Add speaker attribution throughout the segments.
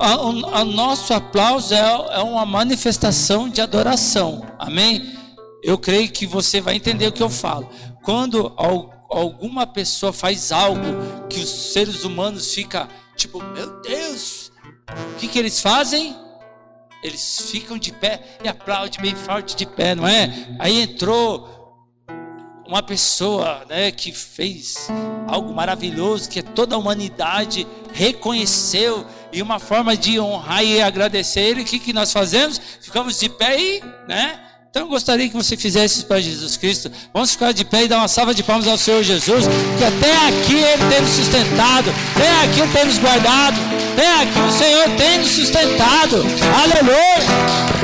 Speaker 1: o nosso aplauso é, é uma manifestação de adoração. Amém? Eu creio que você vai entender o que eu falo. Quando alguma pessoa faz algo que os seres humanos ficam tipo, meu Deus, o que, que eles fazem? Eles ficam de pé e aplaudem bem forte de pé, não é? Aí entrou uma pessoa né, que fez algo maravilhoso, que toda a humanidade reconheceu, e uma forma de honrar e agradecer ele, o que, que nós fazemos? Ficamos de pé e, né? Então eu gostaria que você fizesse isso para Jesus Cristo. Vamos ficar de pé e dar uma salva de palmas ao Senhor Jesus, que até aqui Ele tem nos sustentado, até aqui Ele tem nos guardado, até aqui o Senhor tem nos sustentado. Aleluia!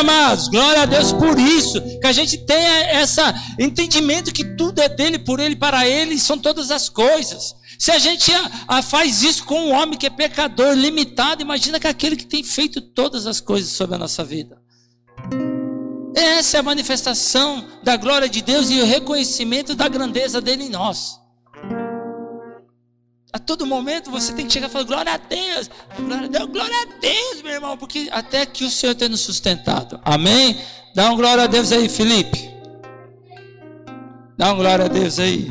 Speaker 1: Amados? Glória a Deus por isso. Que a gente tenha esse entendimento que tudo é dele, por ele, para ele, são todas as coisas. Se a gente faz isso com um homem que é pecador, limitado, imagina que aquele que tem feito todas as coisas sobre a nossa vida. Essa é a manifestação da glória de Deus e o reconhecimento da grandeza dele em nós. A todo momento você tem que chegar e falar: glória a Deus, glória a Deus, glória a Deus, meu irmão, porque até que o Senhor tenha nos sustentado. Amém? Dá um glória a Deus aí, Felipe. Dá um glória a Deus aí.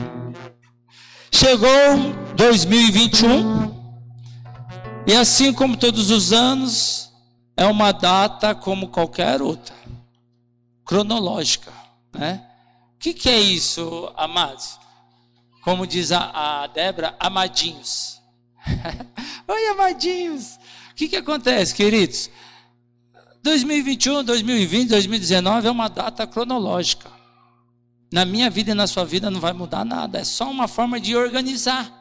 Speaker 1: Chegou 2021, e assim como todos os anos, é uma data como qualquer outra, cronológica, né? O que, que é isso, amados? Como diz a, a Débora, amadinhos. Oi, amadinhos. O que, que acontece, queridos? 2021, 2020, 2019 é uma data cronológica. Na minha vida e na sua vida não vai mudar nada. É só uma forma de organizar.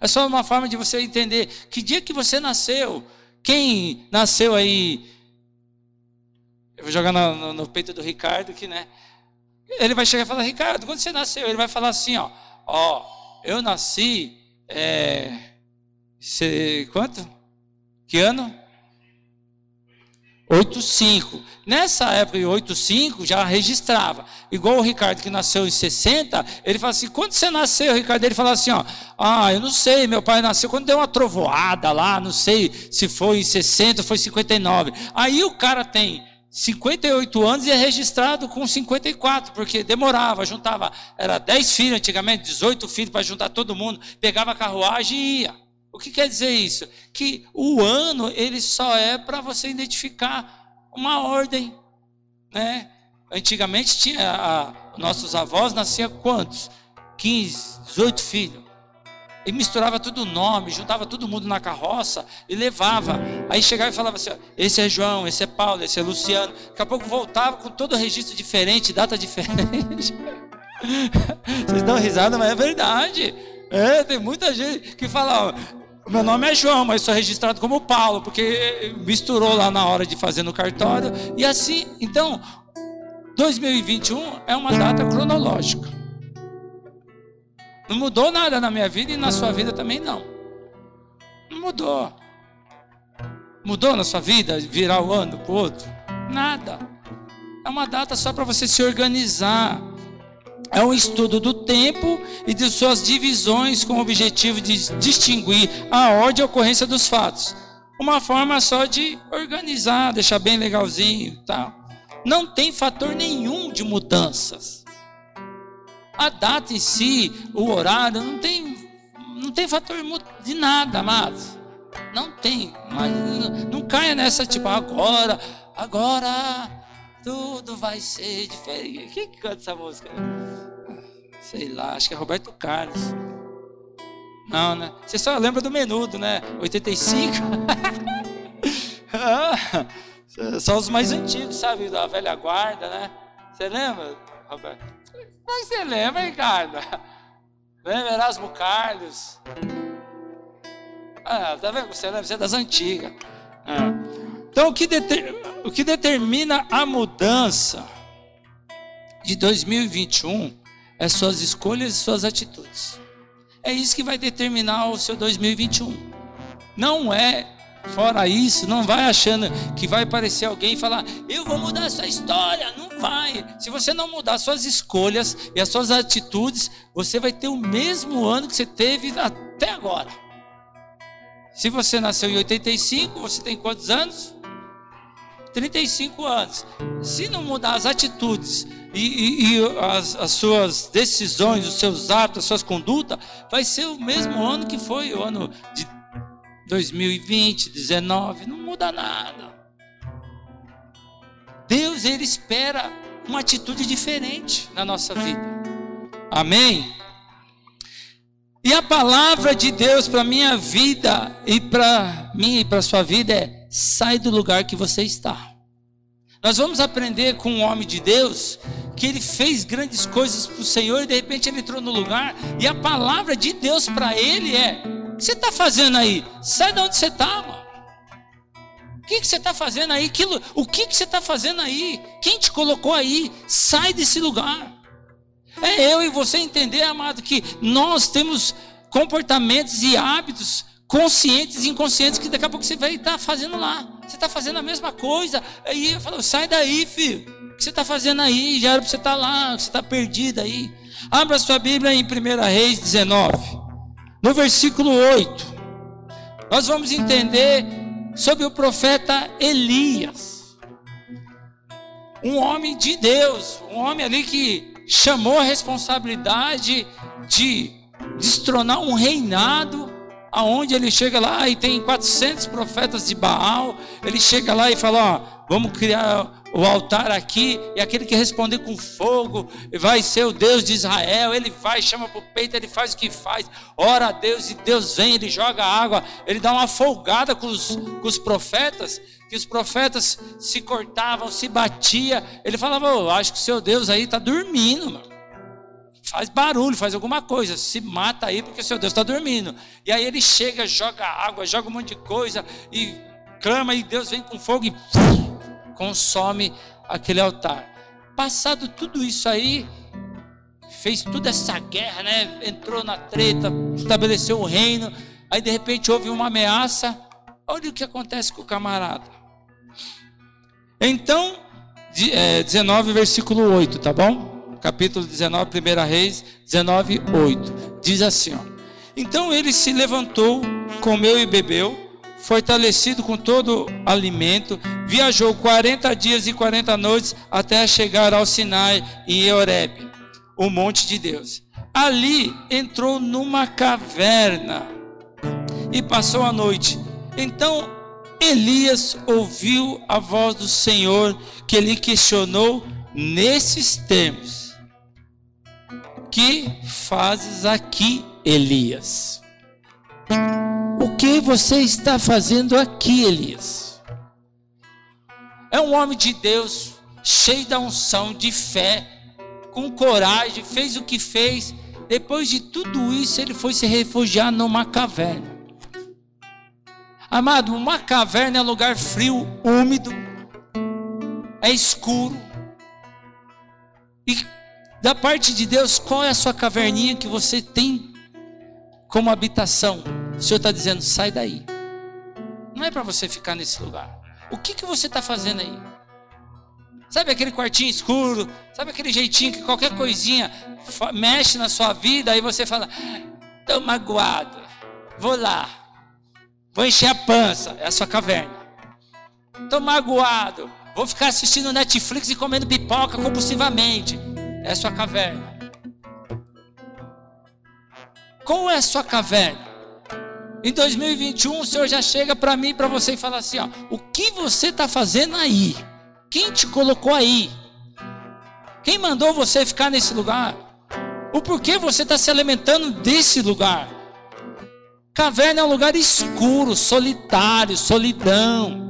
Speaker 1: É só uma forma de você entender que dia que você nasceu. Quem nasceu aí. Eu vou jogar no, no, no peito do Ricardo aqui, né? Ele vai chegar e falar: Ricardo, quando você nasceu? Ele vai falar assim: ó ó, eu nasci, é, cê, quanto? Que ano? 85. Nessa época de 85 já registrava. Igual o Ricardo que nasceu em 60, ele fala assim: quando você nasceu, Ricardo? Ele fala assim: ó, ah, eu não sei, meu pai nasceu quando deu uma trovoada lá, não sei se foi em 60 ou foi 59. Aí o cara tem 58 anos e é registrado com 54, porque demorava, juntava, era 10 filhos antigamente, 18 filhos para juntar todo mundo, pegava a carruagem e ia. O que quer dizer isso? Que o ano ele só é para você identificar uma ordem, né? Antigamente tinha a, nossos avós nasciam quantos? 15, 18 filhos e misturava tudo o nome, juntava todo mundo na carroça e levava. Aí chegava e falava assim: esse é João, esse é Paulo, esse é Luciano. Daqui a pouco voltava com todo o registro diferente, data diferente. Vocês dão risada, mas é verdade. É, tem muita gente que fala: ó, meu nome é João, mas sou registrado como Paulo, porque misturou lá na hora de fazer no cartório. E assim, então, 2021 é uma data cronológica. Não mudou nada na minha vida e na sua vida também não. Não mudou. Mudou na sua vida virar o ano para o outro? Nada. É uma data só para você se organizar. É um estudo do tempo e de suas divisões com o objetivo de distinguir a ordem e a ocorrência dos fatos. Uma forma só de organizar, deixar bem legalzinho, tal. Não tem fator nenhum de mudanças a data em si, o horário, não tem, não tem fator de nada, amados. Não tem. Mas não, não caia nessa, tipo, agora, agora tudo vai ser diferente. Quem que canta essa música? Sei lá, acho que é Roberto Carlos. Não, né? Você só lembra do menudo, né? 85. Ah, são os mais antigos, sabe? Da velha guarda, né? Você lembra, Roberto? Você lembra, Ricardo? Lembra Erasmo Carlos? Ah, tá vendo? Você lembra? Você é das antigas. Ah. Então, o que, deter... o que determina a mudança de 2021 é suas escolhas e suas atitudes. É isso que vai determinar o seu 2021. Não é fora isso, não vai achando que vai aparecer alguém e falar: "Eu vou mudar a sua história". Não vai. Se você não mudar suas escolhas e as suas atitudes, você vai ter o mesmo ano que você teve até agora. Se você nasceu em 85, você tem quantos anos? 35 anos. Se não mudar as atitudes e, e, e as, as, suas decisões, os seus atos, as suas condutas, vai ser o mesmo ano que foi o ano de 2020, 19, não muda nada. Deus ele espera uma atitude diferente na nossa vida. Amém. E a palavra de Deus para minha vida e para mim e para sua vida é: sai do lugar que você está. Nós vamos aprender com um homem de Deus que ele fez grandes coisas para o Senhor e de repente ele entrou no lugar e a palavra de Deus para ele é: que você está fazendo aí? Sai de onde você está, mano. O que, que você está fazendo aí? Aquilo, o que, que você está fazendo aí? Quem te colocou aí? Sai desse lugar. É eu e você entender, amado, que nós temos comportamentos e hábitos conscientes e inconscientes que daqui a pouco você vai estar fazendo lá. Você está fazendo a mesma coisa. Aí eu falo, sai daí, filho. O que você está fazendo aí? Já era para você estar lá, você está perdido aí. Abra sua Bíblia em 1 Reis 19, no versículo 8. Nós vamos entender sobre o profeta Elias. Um homem de Deus, um homem ali que chamou a responsabilidade de destronar um reinado aonde ele chega lá e tem 400 profetas de Baal, ele chega lá e fala: Ó, vamos criar o altar aqui, e aquele que responder com fogo vai ser o Deus de Israel. Ele vai, chama para o peito, ele faz o que faz, ora a Deus, e Deus vem, ele joga água, ele dá uma folgada com os, com os profetas. Que os profetas se cortavam, se batia. Ele falava: oh, Acho que o seu Deus aí está dormindo, mano faz barulho, faz alguma coisa, se mata aí porque seu Deus está dormindo. E aí ele chega, joga água, joga um monte de coisa e clama e Deus vem com fogo e consome aquele altar. Passado tudo isso aí, fez toda essa guerra, né? Entrou na treta, estabeleceu o reino. Aí de repente houve uma ameaça. Olha o que acontece com o camarada. Então, 19, versículo 8, tá bom? capítulo 19, 1 Reis 19, 8. Diz assim: ó, Então ele se levantou, comeu e bebeu, fortalecido com todo alimento, viajou 40 dias e 40 noites até chegar ao Sinai em Horeb, o monte de Deus. Ali entrou numa caverna e passou a noite. Então Elias ouviu a voz do Senhor que lhe questionou nesses termos: que fazes aqui, Elias? Que você está fazendo aqui, Elias? É um homem de Deus, cheio da unção, de fé, com coragem, fez o que fez. Depois de tudo isso, ele foi se refugiar numa caverna. Amado, uma caverna é lugar frio, úmido, é escuro. E da parte de Deus, qual é a sua caverninha que você tem como habitação? O Senhor está dizendo: sai daí. Não é para você ficar nesse lugar. O que, que você está fazendo aí? Sabe aquele quartinho escuro? Sabe aquele jeitinho que qualquer coisinha mexe na sua vida? Aí você fala: estou magoado, vou lá, vou encher a pança. É a sua caverna. Estou magoado, vou ficar assistindo Netflix e comendo pipoca compulsivamente é a sua caverna. Qual é a sua caverna? Em 2021, o Senhor já chega para mim e para você e fala assim: ó, o que você está fazendo aí? Quem te colocou aí? Quem mandou você ficar nesse lugar? O porquê você está se alimentando desse lugar? Caverna é um lugar escuro, solitário, solidão.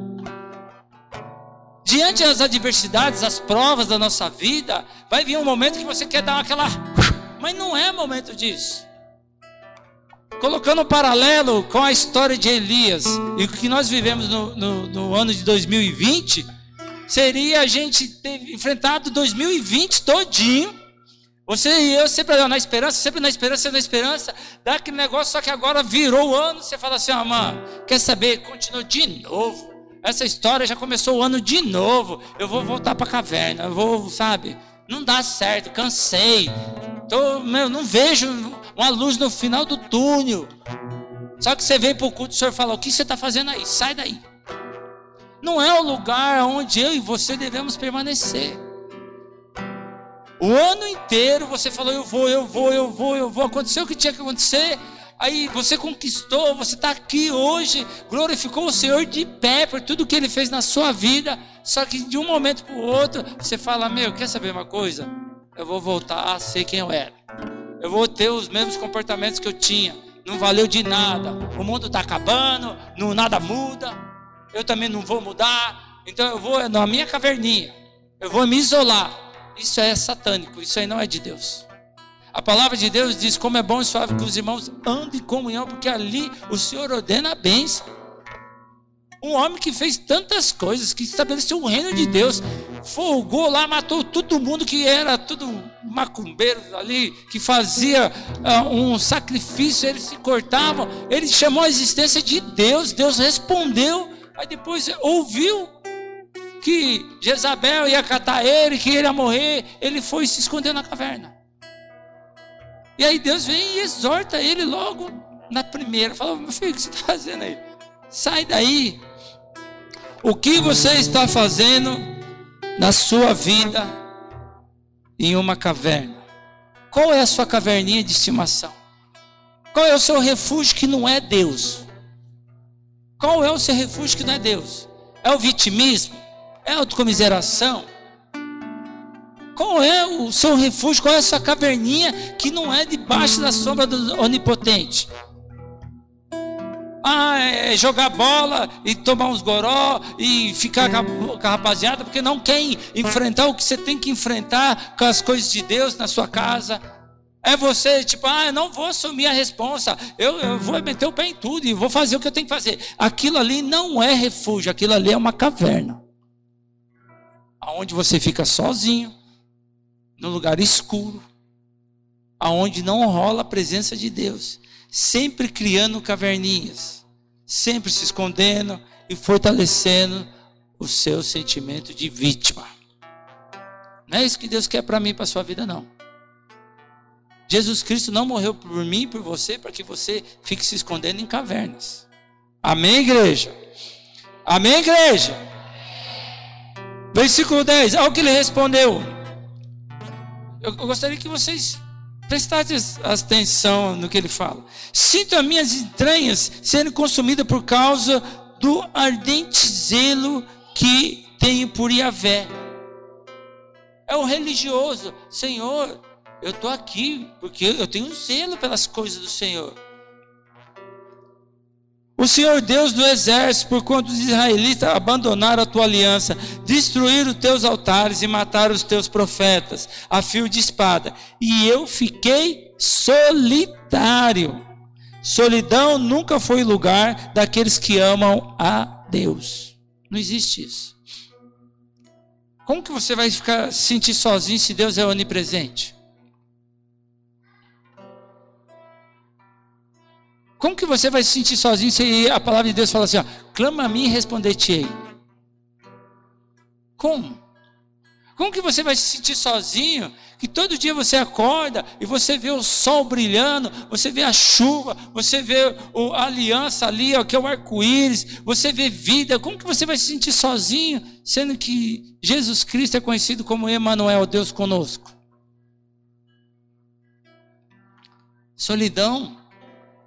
Speaker 1: Diante das adversidades, das provas da nossa vida, vai vir um momento que você quer dar aquela. Mas não é momento disso. Colocando um paralelo com a história de Elias e o que nós vivemos no, no, no ano de 2020, seria a gente ter enfrentado 2020 todinho. Você e eu sempre na esperança, sempre na esperança, sempre na esperança, dá aquele negócio, só que agora virou o ano, você fala assim, ah, quer saber? Continua de novo. Essa história já começou o ano de novo. Eu vou voltar para a caverna. Eu vou, sabe? Não dá certo, cansei. Tô, meu, não vejo uma luz no final do túnel. Só que você vem para o culto e o senhor fala: O que você está fazendo aí? Sai daí. Não é o lugar onde eu e você devemos permanecer. O ano inteiro você falou: Eu vou, eu vou, eu vou, eu vou. Aconteceu o que tinha que acontecer aí você conquistou, você está aqui hoje, glorificou o Senhor de pé por tudo que Ele fez na sua vida. Só que de um momento para o outro, você fala: Meu, quer saber uma coisa? Eu vou voltar a ser quem eu era. Eu vou ter os mesmos comportamentos que eu tinha. Não valeu de nada. O mundo está acabando, não, nada muda. Eu também não vou mudar. Então eu vou na minha caverninha. Eu vou me isolar. Isso é satânico. Isso aí não é de Deus. A palavra de Deus diz como é bom e suave que os irmãos andem em comunhão, porque ali o Senhor ordena a bênção. Um homem que fez tantas coisas, que estabeleceu o reino de Deus, folgou lá, matou todo mundo que era tudo macumbeiro ali, que fazia uh, um sacrifício, eles se cortavam. Ele chamou a existência de Deus, Deus respondeu, aí depois ouviu que Jezabel ia catar ele, que ele ia morrer, ele foi se esconder na caverna. E aí Deus vem e exorta ele logo na primeira. Fala, meu filho, o que você está fazendo aí? Sai daí. O que você está fazendo na sua vida em uma caverna? Qual é a sua caverninha de estimação? Qual é o seu refúgio que não é Deus? Qual é o seu refúgio que não é Deus? É o vitimismo? É a autocomiseração? Qual é o seu refúgio? Qual é a sua caverninha que não é debaixo da sombra do onipotente? Ah, é jogar bola e tomar uns goró e ficar com a rapaziada, porque não quer enfrentar o que você tem que enfrentar com as coisas de Deus na sua casa. É você, tipo, ah, eu não vou assumir a responsa, eu, eu vou meter o pé em tudo e vou fazer o que eu tenho que fazer. Aquilo ali não é refúgio, aquilo ali é uma caverna. Onde você fica sozinho, no lugar escuro, aonde não rola a presença de Deus, sempre criando caverninhas, sempre se escondendo e fortalecendo o seu sentimento de vítima. Não é isso que Deus quer para mim, para sua vida, não. Jesus Cristo não morreu por mim por você para que você fique se escondendo em cavernas. Amém, igreja? Amém, igreja? Versículo 10. Olha o que ele respondeu eu, gostaria que vocês prestassem atenção no que ele fala. Sinto as minhas entranhas sendo consumidas por causa do ardente zelo que tenho por Yahvé. É o religioso, Senhor, eu estou aqui porque eu tenho zelo pelas coisas do Senhor. O Senhor Deus do exército, por quanto os israelitas abandonaram a tua aliança, destruíram os teus altares e mataram os teus profetas a fio de espada, e eu fiquei solitário. Solidão nunca foi lugar daqueles que amam a Deus. Não existe isso. Como que você vai ficar se sentir sozinho se Deus é onipresente? Como que você vai se sentir sozinho se a palavra de Deus fala assim, ó, clama a mim e responder-te-ei? Como? Como que você vai se sentir sozinho? Que todo dia você acorda e você vê o sol brilhando, você vê a chuva, você vê a aliança ali, ó, que é o arco-íris, você vê vida. Como que você vai se sentir sozinho, sendo que Jesus Cristo é conhecido como Emmanuel, Deus conosco? Solidão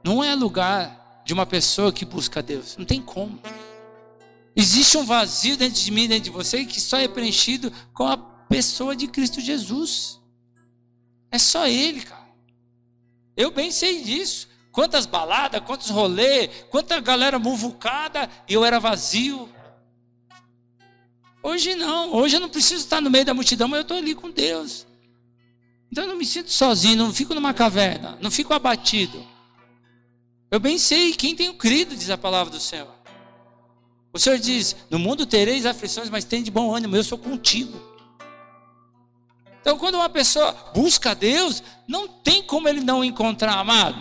Speaker 1: não é lugar de uma pessoa que busca Deus. Não tem como. Existe um vazio dentro de mim, dentro de você, que só é preenchido com a pessoa de Cristo Jesus. É só Ele, cara. Eu bem sei disso. Quantas baladas, quantos rolês, quanta galera muvucada, e eu era vazio. Hoje não, hoje eu não preciso estar no meio da multidão, mas eu estou ali com Deus. Então eu não me sinto sozinho, não fico numa caverna, não fico abatido. Eu bem sei quem tenho crido, diz a palavra do Senhor. O Senhor diz: No mundo tereis aflições, mas tem de bom ânimo, eu sou contigo. Então, quando uma pessoa busca Deus, não tem como ele não encontrar, amado.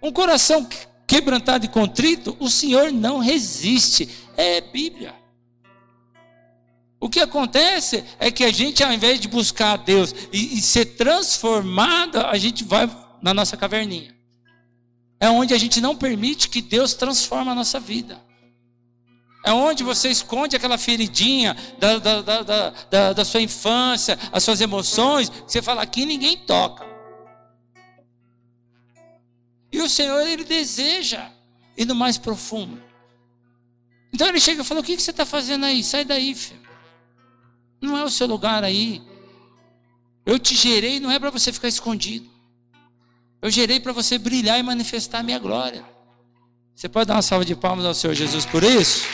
Speaker 1: Um coração quebrantado e contrito, o Senhor não resiste. É Bíblia. O que acontece é que a gente, ao invés de buscar Deus e, e ser transformado, a gente vai na nossa caverninha. É onde a gente não permite que Deus transforme a nossa vida. É onde você esconde aquela feridinha da, da, da, da, sua infância, as suas emoções. Você fala, aqui ninguém toca. E o Senhor, Ele deseja ir no mais profundo. Então ele chega e fala: O que, que você está fazendo aí? Sai daí, filho. Não é o seu lugar aí. Eu te gerei, não é para você ficar escondido. Eu gerei para você brilhar e manifestar a minha glória. Você pode dar uma salva de palmas ao Senhor Jesus por isso?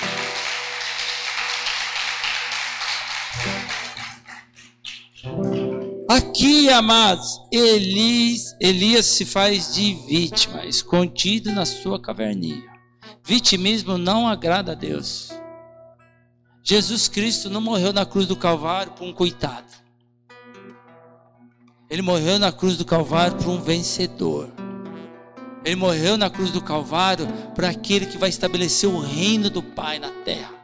Speaker 1: Aqui, amados, Elias, Elias se faz de vítima, escondido na sua caverninha. Vitimismo não agrada a Deus. Jesus Cristo não morreu na cruz do Calvário por um coitado. Ele morreu na cruz do Calvário por um vencedor. Ele morreu na cruz do Calvário para aquele que vai estabelecer o reino do Pai na terra.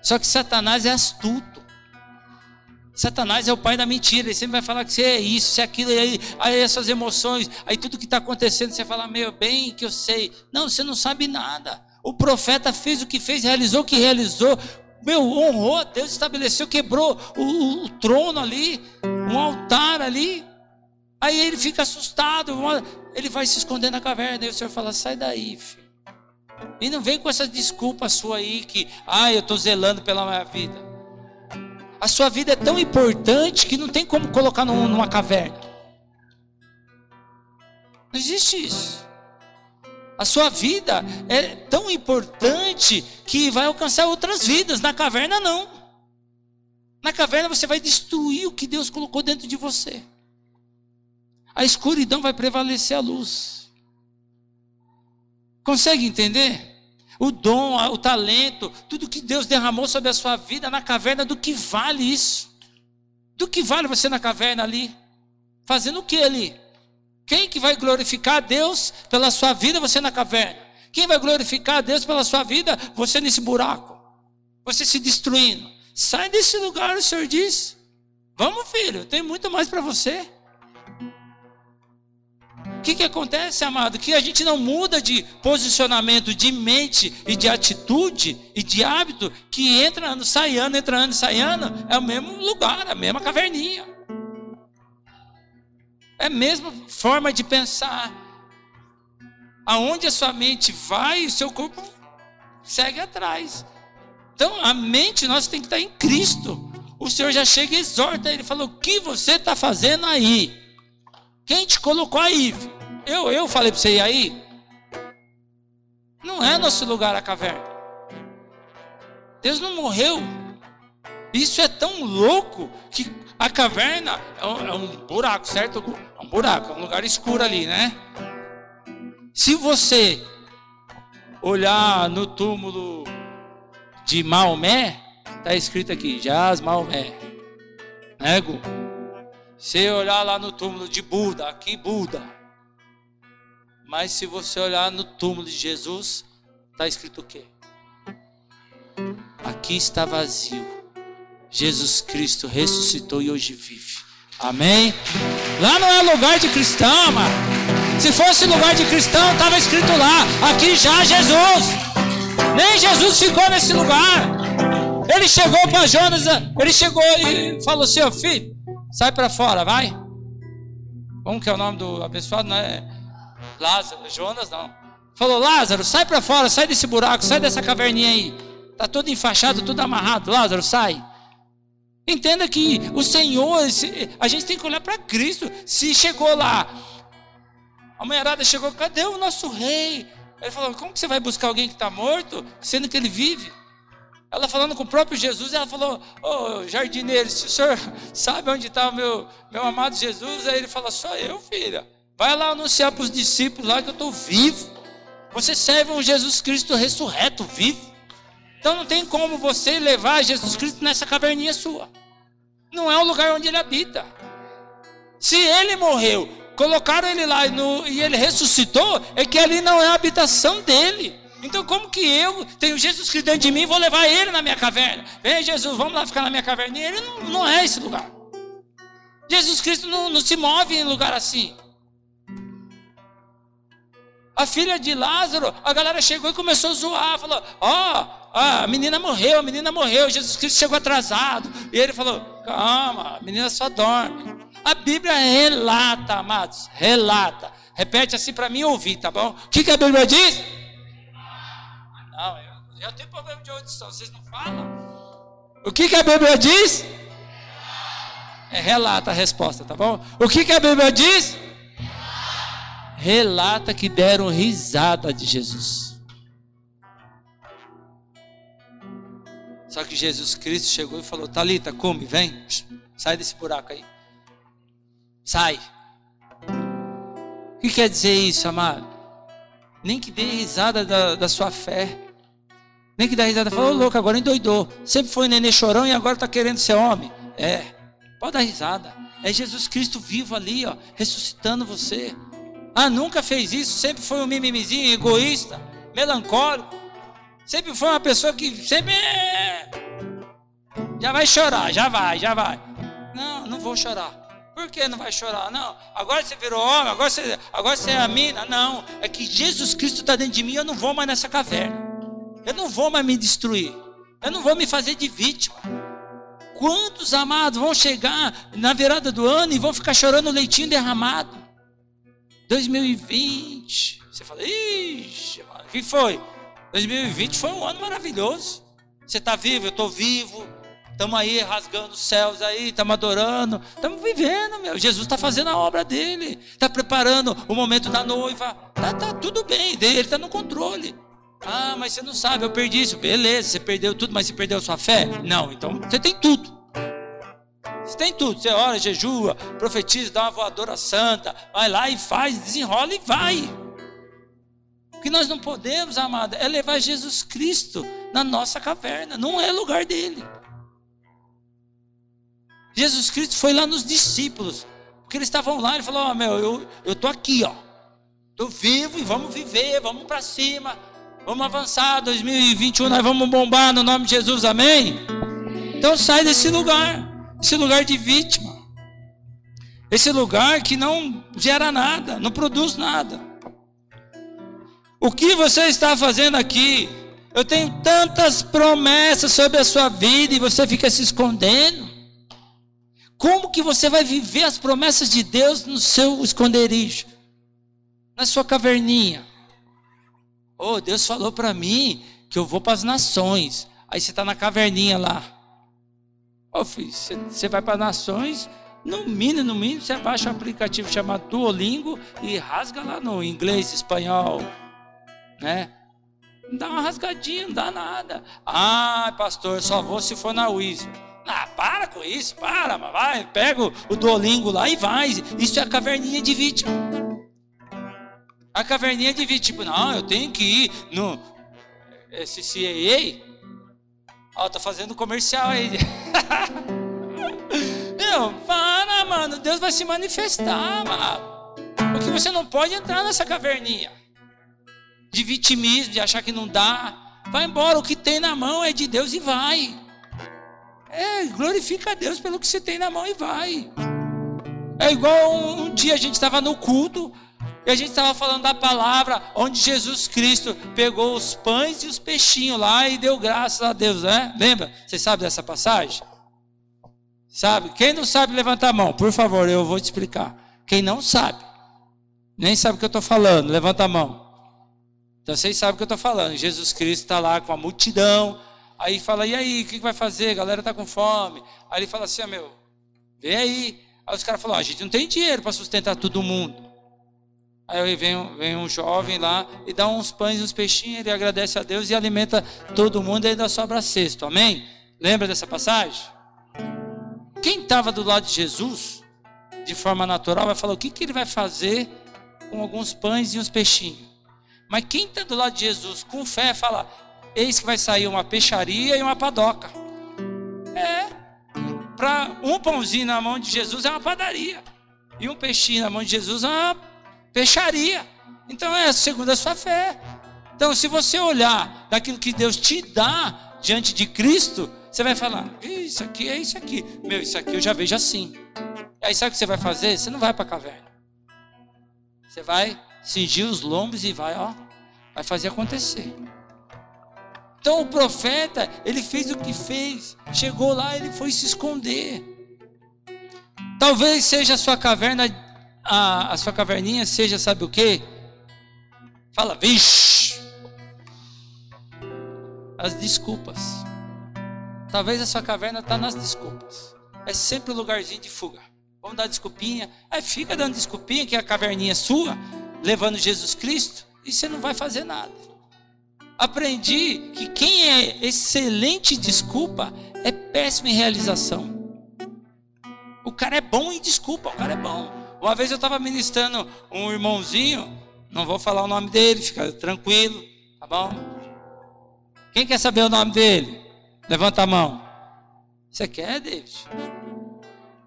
Speaker 1: Só que Satanás é astuto. Satanás é o pai da mentira. Ele sempre vai falar que você é isso, você é aquilo, aí, aí essas emoções, aí tudo que está acontecendo, você fala, meu, bem que eu sei. Não, você não sabe nada. O profeta fez o que fez, realizou o que realizou. Meu, honrou a Deus, estabeleceu, quebrou o, o, o trono ali, um altar ali. Aí ele fica assustado, ele vai se esconder na caverna. E o Senhor fala: sai daí, filho. E não vem com essa desculpa sua aí que, ah, eu estou zelando pela minha vida. A sua vida é tão importante que não tem como colocar numa caverna. Não existe isso. A sua vida é tão importante que vai alcançar outras vidas. Na caverna, não. Na caverna você vai destruir o que Deus colocou dentro de você. A escuridão vai prevalecer a luz. Consegue entender? O dom, o talento, tudo que Deus derramou sobre a sua vida na caverna, do que vale isso? Do que vale você na caverna ali? Fazendo o que ali? Quem que vai glorificar a Deus pela sua vida, você na caverna? Quem vai glorificar a Deus pela sua vida, você nesse buraco? Você se destruindo. Sai desse lugar, o Senhor diz. Vamos, filho, tem muito mais para você. O que, que acontece, amado? Que a gente não muda de posicionamento, de mente e de atitude e de hábito, que entra ano, sai ano, entra ano, sai ano, é o mesmo lugar, a mesma caverninha. É a mesma forma de pensar. Aonde a sua mente vai, o seu corpo segue atrás. Então, a mente nossa tem que estar em Cristo. O Senhor já chega e exorta ele, falou: "O que você está fazendo aí? Quem te colocou aí? Eu, eu falei para você ir aí? Não é nosso lugar a caverna. Deus não morreu. Isso é tão louco que a caverna é um, é um buraco, certo? É um buraco, é um lugar escuro ali, né? Se você olhar no túmulo de Maomé, está escrito aqui, Jaz Maomé. Né, Gu? Se olhar lá no túmulo de Buda, aqui Buda. Mas se você olhar no túmulo de Jesus, está escrito o quê? Aqui está vazio Jesus Cristo ressuscitou e hoje vive. Amém? Lá não é lugar de cristão, mano. Se fosse lugar de cristão, estava escrito lá: aqui já Jesus. Nem Jesus ficou nesse lugar. Ele chegou para Jonas, ele chegou e falou assim: ó, filho, sai para fora, vai. Como que é o nome do abençoado? Não é Lázaro, Jonas não. Falou: Lázaro, sai para fora, sai desse buraco, sai dessa caverninha aí. Tá tudo enfaixado, tudo amarrado. Lázaro, sai. Entenda que o Senhor, a gente tem que olhar para Cristo. Se chegou lá, a mulherada chegou, cadê o nosso rei? Ele falou: Como que você vai buscar alguém que está morto, sendo que ele vive? Ela falando com o próprio Jesus, ela falou: Ô oh, jardineiro, se o senhor sabe onde está o meu, meu amado Jesus, aí ele falou: Sou eu, filha. Vai lá anunciar para os discípulos lá que eu estou vivo. Você serve um Jesus Cristo ressurreto, vivo. Então não tem como você levar Jesus Cristo nessa caverninha sua. Não é o lugar onde ele habita. Se ele morreu, colocaram ele lá no, e ele ressuscitou, é que ali não é a habitação dele. Então, como que eu tenho Jesus Cristo dentro de mim vou levar ele na minha caverna? Vem, Jesus, vamos lá ficar na minha caverna. ele não, não é esse lugar. Jesus Cristo não, não se move em lugar assim. A filha de Lázaro, a galera chegou e começou a zoar, falou: Ó, oh, a menina morreu, a menina morreu, Jesus Cristo chegou atrasado. E ele falou: Calma, a menina só dorme. A Bíblia relata, amados, relata. Repete assim para mim ouvir, tá bom? O que, que a Bíblia diz? Não, eu, eu tenho problema de audição, vocês não falam? O que, que a Bíblia diz? É, relata a resposta, tá bom? O que, que a Bíblia diz? Relata que deram risada de Jesus. Só que Jesus Cristo chegou e falou: Talita, come, vem, sai desse buraco aí. Sai. O que quer dizer isso, amado? Nem que dê risada da, da sua fé. Nem que dê risada, falou, oh, louco, agora endoidou. Sempre foi nenê chorão e agora está querendo ser homem. É, pode dar risada. É Jesus Cristo vivo ali, ó, ressuscitando você. Ah, nunca fez isso, sempre foi um mimimizinho, egoísta, melancólico. Sempre foi uma pessoa que sempre. É. Já vai chorar, já vai, já vai. Não, não vou chorar. Por que não vai chorar? Não, agora você virou homem, agora você, agora você é a mina. Não, é que Jesus Cristo está dentro de mim, eu não vou mais nessa caverna. Eu não vou mais me destruir. Eu não vou me fazer de vítima. Quantos amados vão chegar na virada do ano e vão ficar chorando leitinho derramado? 2020. Você fala, ixi, o que foi? 2020 foi um ano maravilhoso. Você está vivo, eu estou vivo. Estamos aí rasgando os céus aí, estamos adorando, estamos vivendo, meu. Jesus está fazendo a obra dele, está preparando o momento da noiva. Tá, tá tudo bem, ele está no controle. Ah, mas você não sabe, eu perdi isso. Beleza, você perdeu tudo, mas você perdeu sua fé? Não, então você tem tudo. Você tem tudo. Você ora, jejua, profetiza, dá uma voadora santa, vai lá e faz, desenrola e vai. Que nós não podemos, amada, é levar Jesus Cristo na nossa caverna. Não é lugar dele. Jesus Cristo foi lá nos discípulos, porque eles estavam lá, ele falou: oh, meu, eu eu tô aqui, ó, tô vivo e vamos viver, vamos para cima, vamos avançar. 2021 nós vamos bombar no nome de Jesus, amém? Então sai desse lugar, esse lugar de vítima, esse lugar que não gera nada, não produz nada. O que você está fazendo aqui? Eu tenho tantas promessas sobre a sua vida e você fica se escondendo. Como que você vai viver as promessas de Deus no seu esconderijo? Na sua caverninha? Oh, Deus falou para mim que eu vou para as nações. Aí você está na caverninha lá. Oh, filho, você, você vai para as nações, no mínimo, no mínimo, você baixa um aplicativo chamado Duolingo e rasga lá no inglês, espanhol, né? Não dá uma rasgadinha, não dá nada. Ah, pastor, só vou se for na Wiz. Ah, para com isso, para, vai, pega o Duolingo lá e vai. Isso é caverninha de vítima. A caverninha de vítima, tipo, não, eu tenho que ir no esse CAA. Ó, tá fazendo comercial aí. Meu, para, mano, Deus vai se manifestar, mano. Porque você não pode entrar nessa caverninha de vitimismo, de achar que não dá. Vai embora, o que tem na mão é de Deus e vai. É, glorifica a Deus pelo que você tem na mão e vai. É igual um, um dia a gente estava no culto e a gente estava falando da palavra onde Jesus Cristo pegou os pães e os peixinhos lá e deu graças a Deus, né? Lembra? Você sabe dessa passagem? Sabe? Quem não sabe, levanta a mão, por favor, eu vou te explicar. Quem não sabe, nem sabe o que eu estou falando, levanta a mão. Então vocês sabem o que eu estou falando. Jesus Cristo está lá com a multidão, Aí fala, e aí, o que vai fazer? A galera tá com fome. Aí ele fala assim, ah, meu, vem aí. Aí os caras falam, ah, a gente não tem dinheiro para sustentar todo mundo. Aí vem, vem um jovem lá e dá uns pães e uns peixinhos, ele agradece a Deus e alimenta todo mundo e ainda sobra cesto. Amém? Lembra dessa passagem? Quem estava do lado de Jesus, de forma natural, vai falar o que, que ele vai fazer com alguns pães e uns peixinhos. Mas quem está do lado de Jesus com fé fala: eis que vai sair uma peixaria e uma padoca. É. Para um pãozinho na mão de Jesus é uma padaria. E um peixinho na mão de Jesus é uma peixaria. Então é segundo a sua fé. Então, se você olhar daquilo que Deus te dá diante de Cristo, você vai falar: Isso aqui é isso aqui. Meu, isso aqui eu já vejo assim. E aí, sabe o que você vai fazer? Você não vai para a caverna. Você vai cingir os lombos e vai, ó, vai fazer acontecer. Então o profeta, ele fez o que fez, chegou lá, ele foi se esconder. Talvez seja a sua caverna, a, a sua caverninha seja, sabe o que? Fala, vixe, as desculpas. Talvez a sua caverna está nas desculpas. É sempre o um lugarzinho de fuga. Vamos dar desculpinha. Aí fica dando desculpinha que a caverninha é sua, levando Jesus Cristo, e você não vai fazer nada aprendi que quem é excelente desculpa é péssimo em realização. O cara é bom em desculpa, o cara é bom. Uma vez eu estava ministrando um irmãozinho, não vou falar o nome dele, fica tranquilo, tá bom? Quem quer saber o nome dele? Levanta a mão. Você quer, David?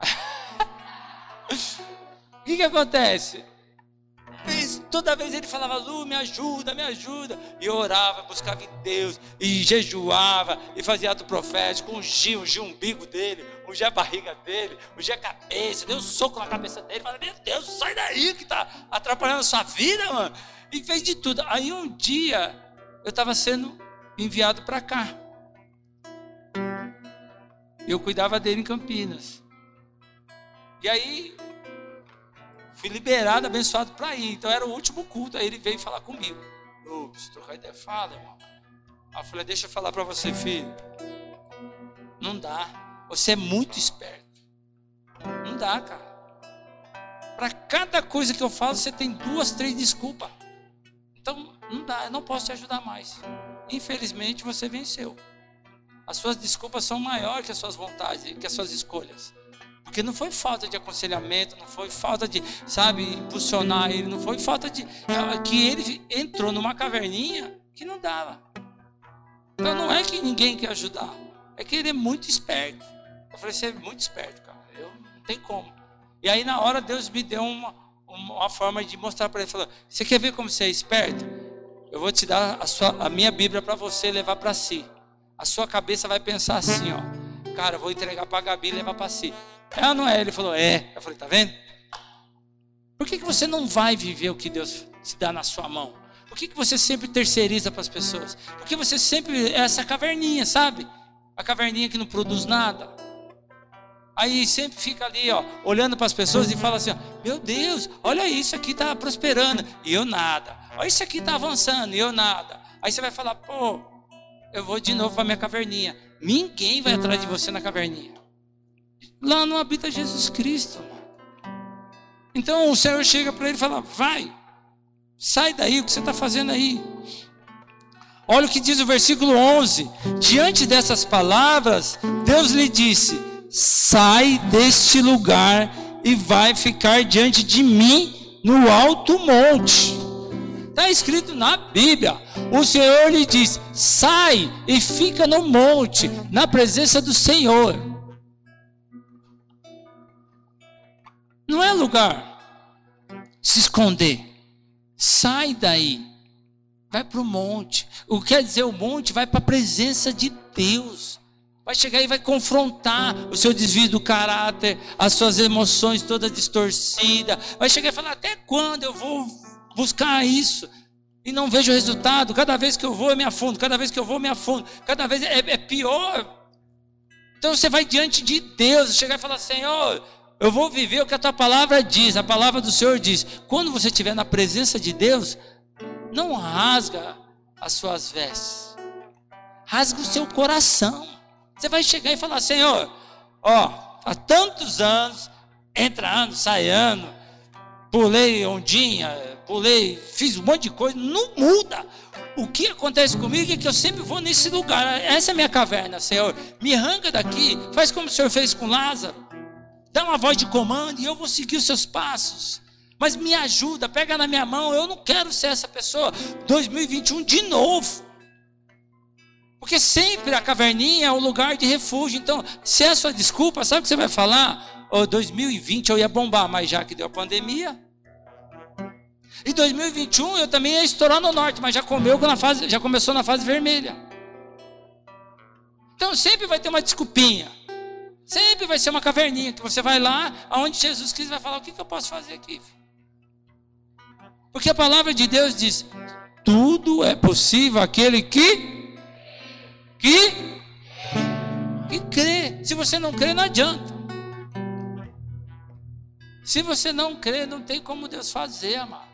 Speaker 1: o que, que acontece? Toda vez ele falava, Lu, me ajuda, me ajuda. E orava, buscava em Deus, e jejuava, e fazia ato profético, ungia, ungia o umbigo dele, ungia a barriga dele, ungia a cabeça, deu um soco na cabeça dele, falei, meu Deus, sai daí que está atrapalhando a sua vida, mano. E fez de tudo. Aí um dia, eu estava sendo enviado para cá. Eu cuidava dele em Campinas. E aí, Fui liberado, abençoado para ir. Então era o último culto. Aí ele veio falar comigo. Ô, oh, trocar ideia, fala, irmão. Aí eu falei, deixa eu falar para você, filho. Não dá. Você é muito esperto. Não dá, cara. Para cada coisa que eu falo, você tem duas, três desculpas. Então, não dá, eu não posso te ajudar mais. Infelizmente, você venceu. As suas desculpas são maiores que as suas vontades, que as suas escolhas. Porque não foi falta de aconselhamento, não foi falta de, sabe, impulsionar ele, não foi falta de. Que ele entrou numa caverninha que não dava. Então não é que ninguém quer ajudar, é que ele é muito esperto. Eu falei, você é muito esperto, cara, eu não tem como. E aí na hora Deus me deu uma, uma forma de mostrar para ele, falou, você quer ver como você é esperto? Eu vou te dar a, sua, a minha Bíblia para você levar para si. A sua cabeça vai pensar assim, ó, cara, eu vou entregar para a Gabi e levar para si. Ou não é? Ele falou, é. Eu falei, tá vendo? Por que, que você não vai viver o que Deus te dá na sua mão? Por que, que você sempre terceiriza para as pessoas? Por que você sempre é essa caverninha, sabe? A caverninha que não produz nada. Aí sempre fica ali, ó, olhando para as pessoas e fala assim: ó, Meu Deus, olha isso aqui está prosperando e eu nada. Olha isso aqui está avançando e eu nada. Aí você vai falar: Pô, eu vou de novo para minha caverninha. Ninguém vai atrás de você na caverninha. Lá não habita Jesus Cristo. Então o Senhor chega para ele e fala: Vai, sai daí, o que você está fazendo aí? Olha o que diz o versículo 11: Diante dessas palavras, Deus lhe disse: Sai deste lugar e vai ficar diante de mim no alto monte. Está escrito na Bíblia. O Senhor lhe diz: Sai e fica no monte, na presença do Senhor. Não é lugar se esconder. Sai daí. Vai para o monte. O que quer dizer o monte? Vai para a presença de Deus. Vai chegar e vai confrontar o seu desvio do caráter, as suas emoções todas distorcidas. Vai chegar e falar: até quando eu vou buscar isso? E não vejo resultado. Cada vez que eu vou, eu me afundo. Cada vez que eu vou, eu me afundo. Cada vez é, é pior. Então você vai diante de Deus, chegar e falar: Senhor, eu vou viver o que a tua palavra diz. A palavra do Senhor diz: quando você estiver na presença de Deus, não rasga as suas vestes, rasga o seu coração. Você vai chegar e falar: Senhor, ó, há tantos anos, entra ano, sai ano, pulei ondinha, pulei, fiz um monte de coisa, não muda. O que acontece comigo é que eu sempre vou nesse lugar. Essa é a minha caverna, Senhor. Me arranca daqui, faz como o Senhor fez com Lázaro. Dá uma voz de comando e eu vou seguir os seus passos. Mas me ajuda, pega na minha mão. Eu não quero ser essa pessoa. 2021 de novo. Porque sempre a caverninha é o lugar de refúgio. Então, se é a sua desculpa, sabe o que você vai falar? Oh, 2020 eu ia bombar, mas já que deu a pandemia. E 2021 eu também ia estourar no norte, mas já comeu na fase, já começou na fase vermelha. Então sempre vai ter uma desculpinha. Sempre vai ser uma caverninha que você vai lá, aonde Jesus Cristo vai falar: o que, que eu posso fazer aqui? Porque a palavra de Deus diz: tudo é possível aquele que que que crê. Se você não crê, não adianta. Se você não crê, não tem como Deus fazer, amado.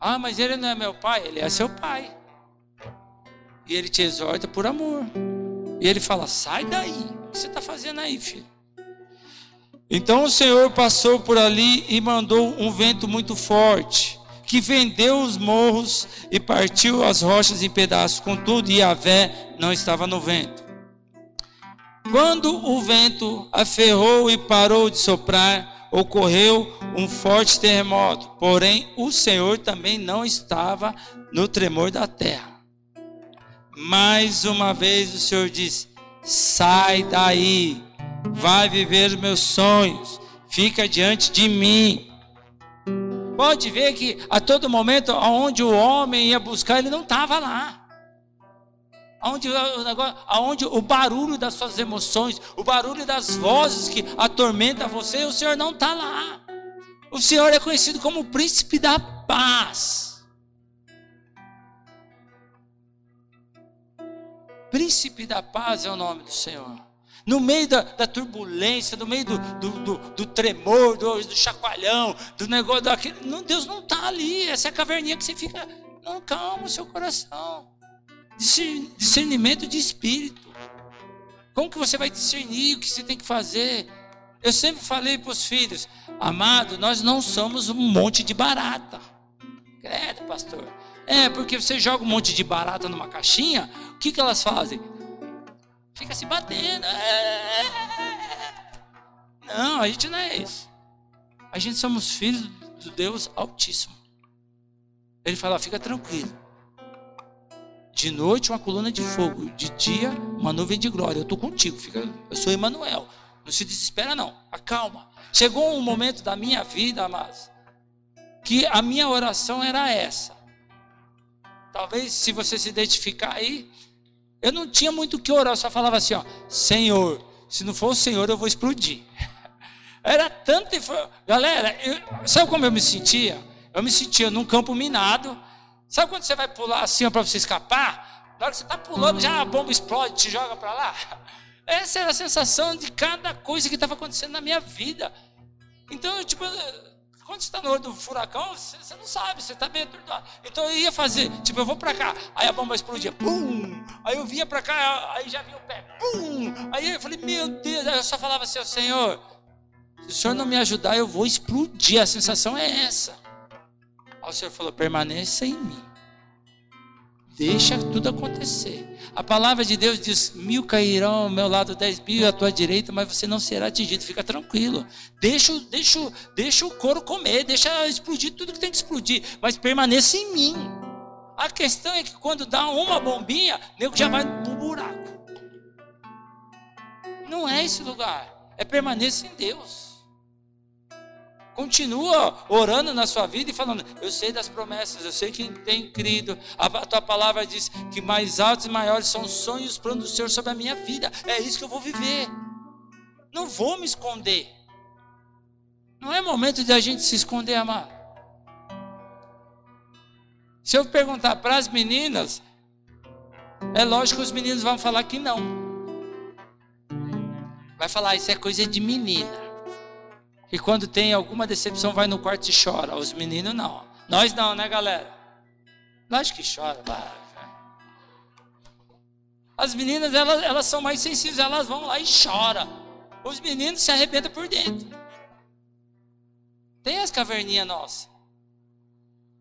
Speaker 1: Ah, mas ele não é meu pai, ele é seu pai. E ele te exorta por amor. E ele fala: sai daí. Que você está fazendo aí, filho? Então o Senhor passou por ali e mandou um vento muito forte que vendeu os morros e partiu as rochas em pedaços. Contudo, Yahvé não estava no vento. Quando o vento aferrou e parou de soprar, ocorreu um forte terremoto. Porém, o Senhor também não estava no tremor da terra. Mais uma vez o Senhor disse: Sai daí, vai viver os meus sonhos, fica diante de mim. Pode ver que a todo momento, aonde o homem ia buscar, ele não estava lá. O, aonde o barulho das suas emoções, o barulho das vozes que atormenta você, o Senhor não está lá. O Senhor é conhecido como o príncipe da paz. Príncipe da paz é o nome do Senhor no meio da, da turbulência, no meio do, do, do, do tremor, do, do, chacoalhão, do negócio daquele. Não, Deus não está ali. Essa é a caverninha que você fica. Não, calma o seu coração. Discernimento de espírito. Como que você vai discernir o que você tem que fazer? Eu sempre falei para os filhos, amado, nós não somos um monte de barata. Credo, pastor. É, porque você joga um monte de barata numa caixinha, o que, que elas fazem? fica se batendo. Não, a gente não é isso. A gente somos filhos do Deus Altíssimo. Ele fala: fica tranquilo. De noite, uma coluna de fogo. De dia, uma nuvem de glória. Eu estou contigo. Fica, eu sou Emmanuel. Não se desespera, não. Acalma. Chegou um momento da minha vida, amados, que a minha oração era essa. Talvez, se você se identificar aí, eu não tinha muito o que orar, eu só falava assim, ó, Senhor, se não for o Senhor, eu vou explodir. Era tanto. Galera, eu, sabe como eu me sentia? Eu me sentia num campo minado. Sabe quando você vai pular assim para você escapar? Na hora que você está pulando, já a bomba explode, te joga para lá. Essa era a sensação de cada coisa que estava acontecendo na minha vida. Então, eu, tipo, quando você está no olho do furacão, você, você não sabe, você está meio atordoado. Então eu ia fazer, tipo, eu vou para cá, aí a bomba explodia, pum! Aí eu vinha para cá, aí já vinha o pé, pum! Aí eu falei, meu Deus, aí eu só falava assim, Senhor, se o Senhor não me ajudar, eu vou explodir. A sensação é essa. Aí o Senhor falou, permaneça em mim. Deixa tudo acontecer. A palavra de Deus diz: mil cairão ao meu lado, dez mil à tua direita, mas você não será atingido. Fica tranquilo. Deixa, deixa, deixa o couro comer, deixa explodir tudo que tem que explodir, mas permaneça em mim. A questão é que quando dá uma bombinha, o nego já vai no buraco. Não é esse lugar. É permaneça em Deus. Continua orando na sua vida e falando: Eu sei das promessas, eu sei que tem crido. A tua palavra diz que mais altos e maiores são os sonhos os planos do Senhor sobre a minha vida. É isso que eu vou viver. Não vou me esconder. Não é momento de a gente se esconder, amado. Se eu perguntar para as meninas, é lógico que os meninos vão falar que não. Vai falar, isso é coisa de menina. E quando tem alguma decepção, vai no quarto e chora. Os meninos não. Nós não, né, galera? Nós que chora. As meninas, elas, elas são mais sensíveis, elas vão lá e choram. Os meninos se arrebentam por dentro. Tem as caverninhas nossas.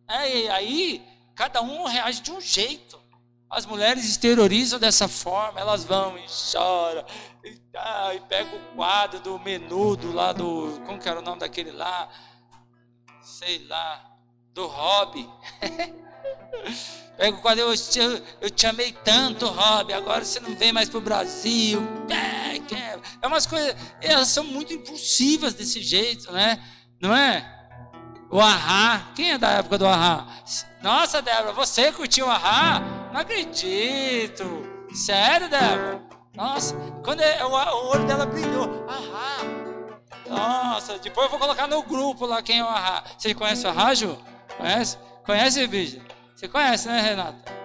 Speaker 1: É, e aí, cada um reage de um jeito. As mulheres exteriorizam dessa forma, elas vão e choram, e, ah, e pegam o quadro do menudo lá do. Como que era o nome daquele lá? Sei lá, do hobby. Pega o quadro, eu te, eu te amei tanto, Rob, agora você não vem mais pro Brasil. É umas coisas, elas são muito impulsivas desse jeito, né? Não é? O Ahá, quem é da época do Ahá? Nossa, Débora, você curtiu o Ahá? Não acredito. Sério, Débora? Nossa, quando é, o, olho dela brilhou. Ahá. Nossa, depois eu vou colocar no grupo lá quem é o Ahá. Você conhece o Ahá, Ju? Conhece? Conhece, bicho? Você conhece, né, Renata?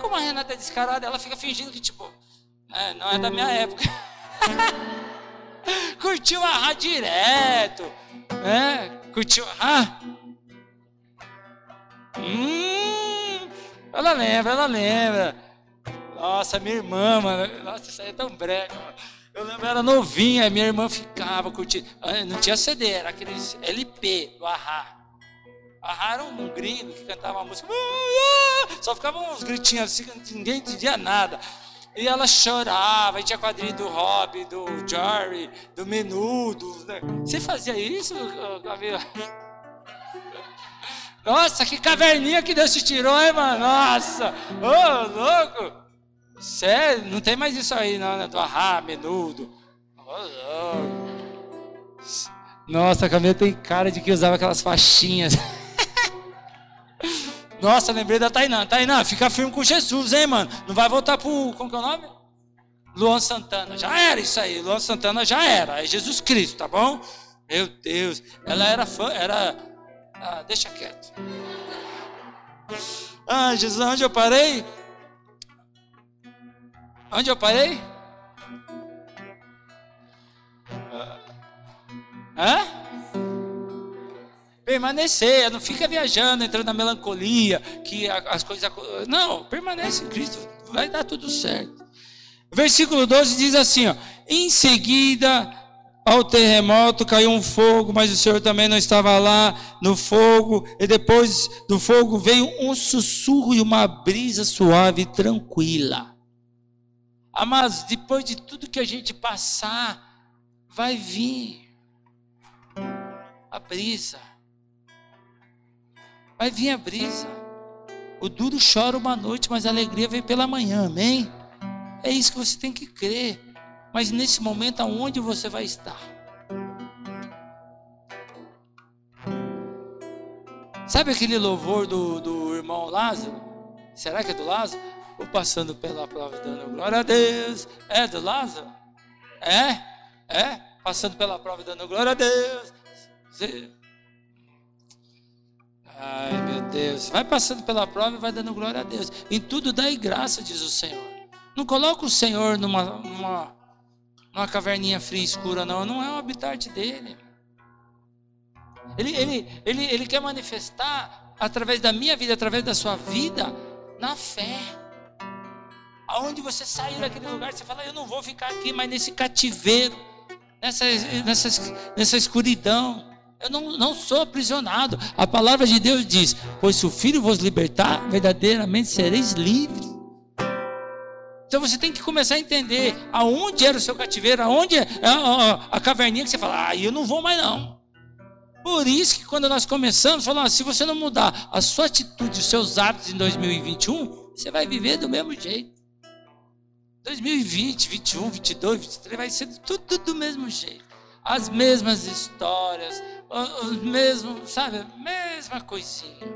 Speaker 1: Como a Renata é descarada, ela fica fingindo que, tipo, é, não é da minha época. Curtiu Ahá direto. Né? Curtiu? Ah! Hum, ela lembra, ela lembra. Nossa, minha irmã, mano. Nossa, isso aí é tão brega. Mano. Eu lembro, era novinha, minha irmã ficava curtindo. Ah, não tinha CD, era aqueles LP do Ahá. Ahá era um gringo que cantava uma música. Só ficavam uns gritinhos assim, ninguém entendia nada. E ela chorava, e tinha quadrinho do Rob, do Jerry, do Menudo. Né? Você fazia isso, Camila? Nossa, que caverninha que Deus te tirou, hein, mano? Nossa! Ô, oh, louco! Sério, não tem mais isso aí, não, né? Do Ahá, Menudo. Nossa, a Camila tem cara de que usava aquelas faixinhas. Nossa, lembrei da Tainã. Tainã, fica firme com Jesus, hein, mano? Não vai voltar pro. Como que é o nome? Luan Santana. Já era isso aí. Luan Santana já era. É Jesus Cristo, tá bom? Meu Deus. Ela era fã. Era. Ah, deixa quieto. Ah, Jesus, onde eu parei? Onde eu parei? Hã? Permanecer, não fica viajando, entrando na melancolia, que as coisas. Não, permanece em Cristo, vai dar tudo certo. Versículo 12 diz assim: ó, em seguida ao terremoto caiu um fogo, mas o Senhor também não estava lá no fogo, e depois do fogo veio um sussurro e uma brisa suave e tranquila. Ah, mas depois de tudo que a gente passar, vai vir a brisa Vai vir a brisa. O duro chora uma noite, mas a alegria vem pela manhã, amém? É isso que você tem que crer. Mas nesse momento, aonde você vai estar? Sabe aquele louvor do, do irmão Lázaro? Será que é do Lázaro? Ou passando pela prova dando glória a Deus. É do Lázaro? É? É? Passando pela prova dando glória a Deus. Ai, meu Deus. Vai passando pela prova e vai dando glória a Deus. Em tudo dai graça, diz o Senhor. Não coloca o Senhor numa, numa, numa caverninha fria e escura, não. Não é o habitat dele. Ele, ele, ele, ele quer manifestar através da minha vida, através da sua vida, na fé. Aonde você sair daquele lugar, você fala, eu não vou ficar aqui, mas nesse cativeiro, nessa, nessa, nessa escuridão. Eu não, não sou aprisionado. A palavra de Deus diz: Pois se o Filho vos libertar, verdadeiramente sereis livres. Então você tem que começar a entender aonde era o seu cativeiro, aonde é a, a, a caverninha que você fala, ah, eu não vou mais não. Por isso que quando nós começamos, falamos, se você não mudar a sua atitude, os seus hábitos em 2021, você vai viver do mesmo jeito. 2020, 21, 22, 23 vai ser tudo do mesmo jeito. As mesmas histórias, os mesmos, sabe, mesma coisinha.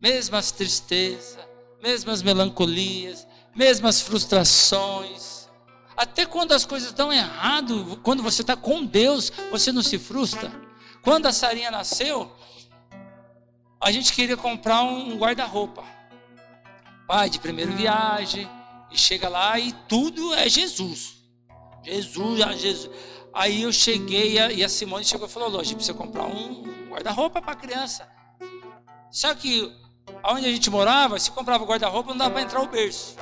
Speaker 1: Mesmas tristezas, mesmas melancolias, mesmas frustrações. Até quando as coisas estão errado, quando você está com Deus, você não se frustra. Quando a Sarinha nasceu, a gente queria comprar um guarda-roupa. Pai de primeira viagem, e chega lá e tudo é Jesus. Jesus, ah, Jesus. Aí eu cheguei e a Simone chegou e falou: Lógico, precisa comprar um guarda-roupa para a criança. Só que onde a gente morava, se comprava guarda-roupa, não dava para entrar o berço.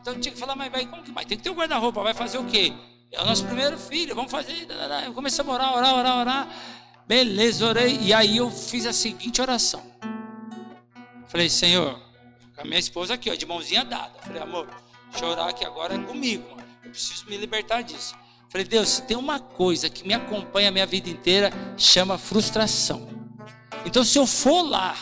Speaker 1: Então tinha que falar, mas vai, como que vai? Tem que ter o um guarda-roupa, vai fazer o quê? É o nosso primeiro filho, vamos fazer. Eu comecei a orar, orar, orar, orar. Beleza, orei. E aí eu fiz a seguinte oração. Falei, Senhor, com a minha esposa aqui, ó, de mãozinha dada. Falei, amor, chorar aqui agora é comigo. Eu preciso me libertar disso. Falei, Deus, se tem uma coisa que me acompanha a minha vida inteira, chama frustração. Então, se eu for lá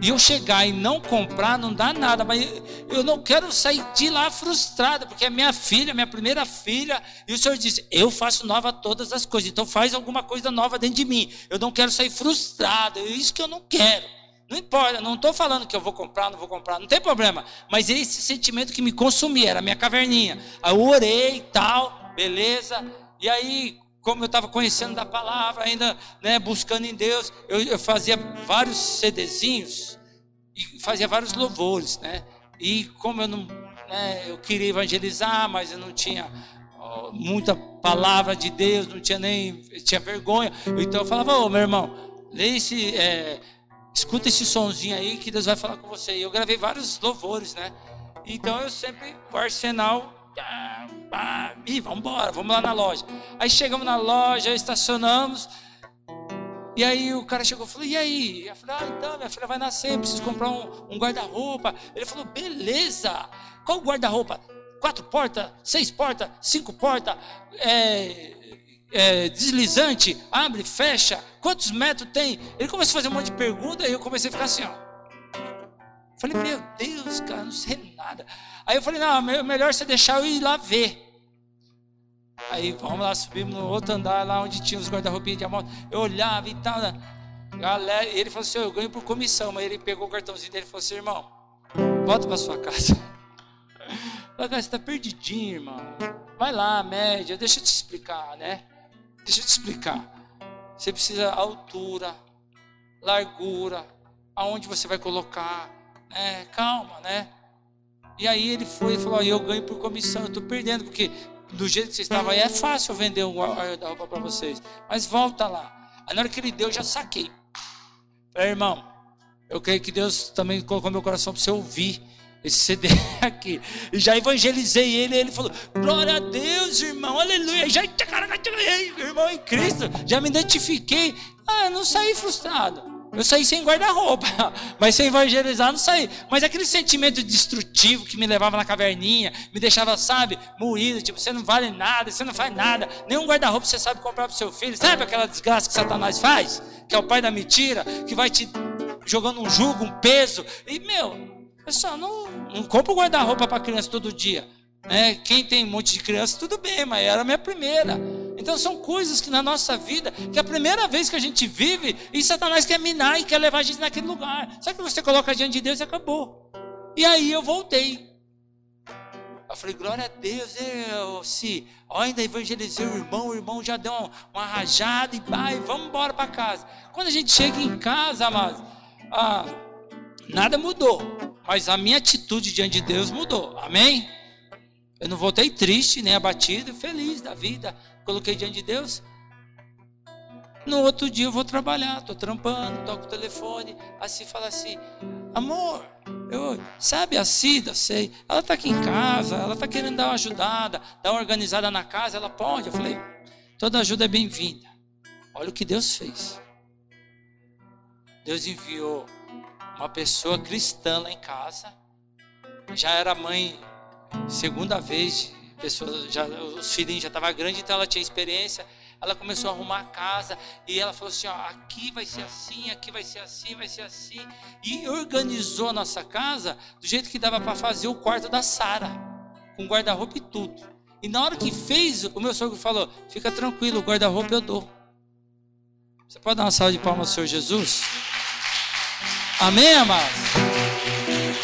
Speaker 1: e eu chegar e não comprar, não dá nada, mas eu não quero sair de lá frustrada, porque é minha filha, minha primeira filha, e o Senhor disse: Eu faço nova todas as coisas, então faz alguma coisa nova dentro de mim. Eu não quero sair frustrada, é isso que eu não quero. Não importa, não estou falando que eu vou comprar, não vou comprar, não tem problema. Mas esse sentimento que me consumia, era a minha caverninha. Aí eu orei tal, beleza. E aí, como eu estava conhecendo da palavra, ainda né, buscando em Deus, eu, eu fazia vários CDzinhos e fazia vários louvores, né? E como eu não, né, eu queria evangelizar, mas eu não tinha ó, muita palavra de Deus, não tinha nem, tinha vergonha. Então eu falava, ô meu irmão, lê esse, é, escuta esse sonzinho aí que Deus vai falar com você. E eu gravei vários louvores, né? Então eu sempre, o arsenal, ah, e vamos embora, vamos lá na loja. Aí chegamos na loja, estacionamos. E aí o cara chegou e falou: E aí? Eu falei: Ah, então, minha filha vai nascer, preciso comprar um, um guarda-roupa. Ele falou: Beleza, qual guarda-roupa? Quatro portas, seis portas, cinco portas, é, é, deslizante, abre, fecha, quantos metros tem? Ele começou a fazer um monte de perguntas e eu comecei a ficar assim, ó. Falei, meu Deus, cara, não sei nada. Aí eu falei, não, melhor você deixar eu ir lá ver. Aí vamos lá, subimos no outro andar, lá onde tinha os guarda-roupinhas de moto. Eu olhava e tal. Né? Galera, ele falou assim: eu ganho por comissão. Mas ele pegou o cartãozinho dele e falou assim: irmão, volta para sua casa. Falei, cara, você está perdidinho, irmão. Vai lá, média, deixa eu te explicar, né? Deixa eu te explicar. Você precisa altura, largura, aonde você vai colocar. Né? Calma, né? E aí ele foi e falou: Eu ganho por comissão, eu estou perdendo, porque do jeito que você estava aí é fácil vender o guarda-roupa para vocês. Mas volta lá. Aí na hora que ele deu, eu já saquei. Falei, irmão, eu creio que Deus também colocou meu coração para você ouvir esse CD aqui. E já evangelizei ele, e ele falou: Glória a Deus, irmão, aleluia. Já, irmão em Cristo, já me identifiquei. Ah, eu não saí frustrado. Eu saí sem guarda-roupa, mas sem evangelizar não saí. Mas aquele sentimento destrutivo que me levava na caverninha, me deixava, sabe, moído, tipo, você não vale nada, você não faz nada, nenhum guarda-roupa você sabe comprar para o seu filho. Sabe aquela desgraça que Satanás faz? Que é o pai da mentira, que vai te jogando um jugo, um peso. E, meu, Pessoal, não, não compra guarda-roupa para criança todo dia. Né? Quem tem um monte de criança, tudo bem, mas era a minha primeira. Então são coisas que na nossa vida, que é a primeira vez que a gente vive, e Satanás quer minar e quer levar a gente naquele lugar. Sabe que você coloca diante de Deus e acabou. E aí eu voltei. Eu falei, glória a Deus, eu, se ainda evangelizei o irmão, o irmão já deu uma, uma rajada e vai, vamos embora para casa. Quando a gente chega em casa, amados, ah, nada mudou. Mas a minha atitude diante de Deus mudou. Amém? Eu não voltei triste, nem abatido, feliz da vida. Coloquei diante de Deus. No outro dia eu vou trabalhar, estou trampando, toco o telefone, assim fala assim, amor, eu, sabe a Cida, sei, ela está aqui em casa, ela está querendo dar uma ajudada, dar uma organizada na casa, ela pode. Eu falei, toda ajuda é bem-vinda. Olha o que Deus fez. Deus enviou uma pessoa cristã lá em casa. Já era mãe segunda vez, pessoa, já, os filhinhos já estavam grandes, então ela tinha experiência. Ela começou a arrumar a casa e ela falou assim: ó, aqui vai ser assim, aqui vai ser assim, vai ser assim. E organizou a nossa casa do jeito que dava para fazer o quarto da Sara, com guarda-roupa e tudo. E na hora que fez, o meu sogro falou: fica tranquilo, o guarda-roupa eu dou. Você pode dar uma salva de palmas ao Senhor Jesus? Amém, amados?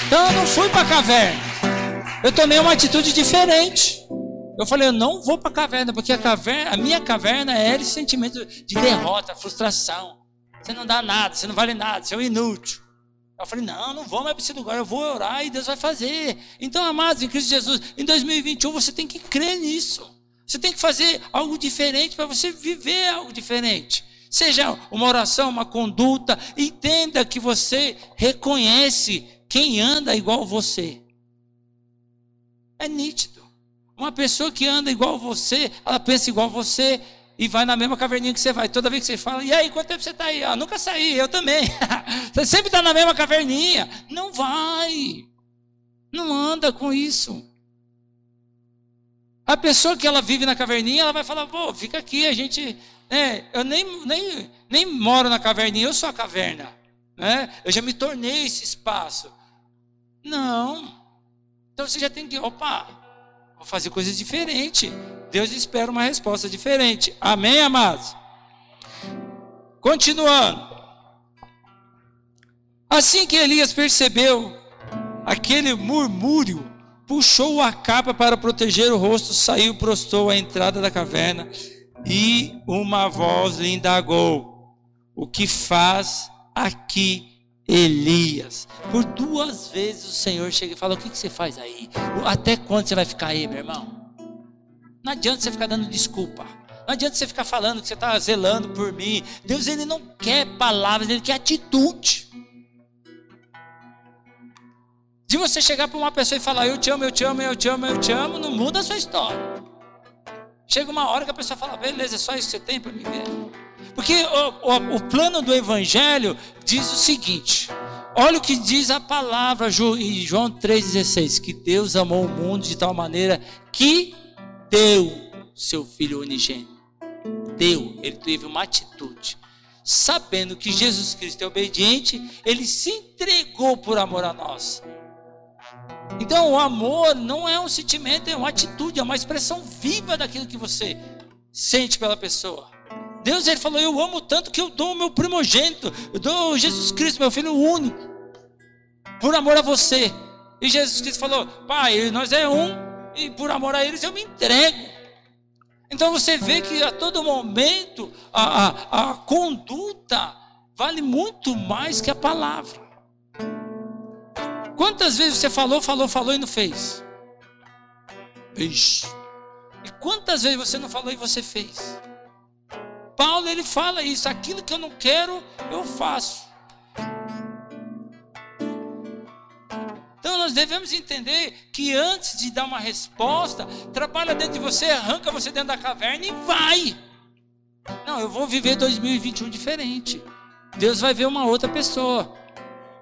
Speaker 1: Então eu não fui para a caverna. Eu tomei uma atitude diferente. Eu falei, eu não vou para a caverna, porque a, caverna, a minha caverna é esse sentimento de derrota, frustração. Você não dá nada, você não vale nada, você é um inútil. Eu falei, não, não vou mais para esse lugar, eu vou orar e Deus vai fazer. Então, amados, em Cristo Jesus, em 2021 você tem que crer nisso. Você tem que fazer algo diferente para você viver algo diferente. Seja uma oração, uma conduta, entenda que você reconhece quem anda igual você. É nítido. Uma pessoa que anda igual você, ela pensa igual você, e vai na mesma caverninha que você vai. Toda vez que você fala, e aí, quanto tempo você está aí? Ah, nunca saí, eu também. você sempre está na mesma caverninha. Não vai. Não anda com isso. A pessoa que ela vive na caverninha, ela vai falar, pô, fica aqui, a gente. Né, eu nem, nem, nem moro na caverninha, eu sou a caverna. Né? Eu já me tornei esse espaço. Não. Então você já tem que, opa, vou fazer coisas diferentes. Deus espera uma resposta diferente. Amém, amados? Continuando. Assim que Elias percebeu aquele murmúrio, puxou a capa para proteger o rosto, saiu, prostou à entrada da caverna e uma voz lhe indagou: O que faz aqui Elias? Por duas vezes o Senhor chega e fala: O que, você faz aí? Até quando você vai ficar aí, meu irmão? Não adianta você ficar dando desculpa. Não adianta você ficar falando que você está zelando por mim. Deus ele não quer palavras, ele quer atitude. De você chegar para uma pessoa e falar, eu te amo, eu te amo, eu te amo, eu te amo, não muda a sua história. Chega uma hora que a pessoa fala, beleza, é só isso que você tem para me ver. Porque o, o, o, plano do Evangelho diz o seguinte: olha o que diz a palavra em João 3,16: que Deus amou o mundo de tal maneira que deu seu Filho unigênito. Deu, ele teve uma atitude. Sabendo que Jesus Cristo é obediente, ele se entregou por amor a nós. Então, o amor não é um sentimento, é uma atitude, é uma expressão viva daquilo que você sente pela pessoa. Deus ele falou: Eu amo tanto que eu dou o meu primogênito, eu dou Jesus Cristo, meu filho único, por amor a você. E Jesus Cristo falou: Pai, nós é um, e por amor a eles eu me entrego. Então você vê que a todo momento a, a, a conduta vale muito mais que a palavra. Quantas vezes você falou, falou, falou e não fez? Ixi. E quantas vezes você não falou e você fez? Paulo ele fala isso, aquilo que eu não quero, eu faço. Então nós devemos entender que antes de dar uma resposta, trabalha dentro de você, arranca você dentro da caverna e vai. Não, eu vou viver 2021 diferente. Deus vai ver uma outra pessoa.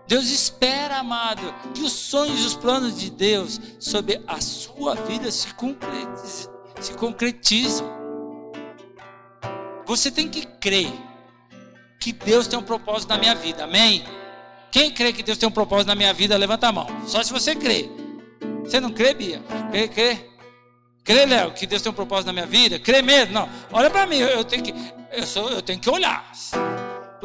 Speaker 1: Deus espera, amado, que os sonhos e os planos de Deus sobre a sua vida se concretizem. Se. Você tem que crer que Deus tem um propósito na minha vida, amém? Quem crê que Deus tem um propósito na minha vida, levanta a mão. Só se você crê. Você não crê, Bia? Crê, crê? Crê, Léo, que Deus tem um propósito na minha vida? Crê mesmo? Não. Olha para mim, eu tenho que, eu, sou, eu tenho que olhar.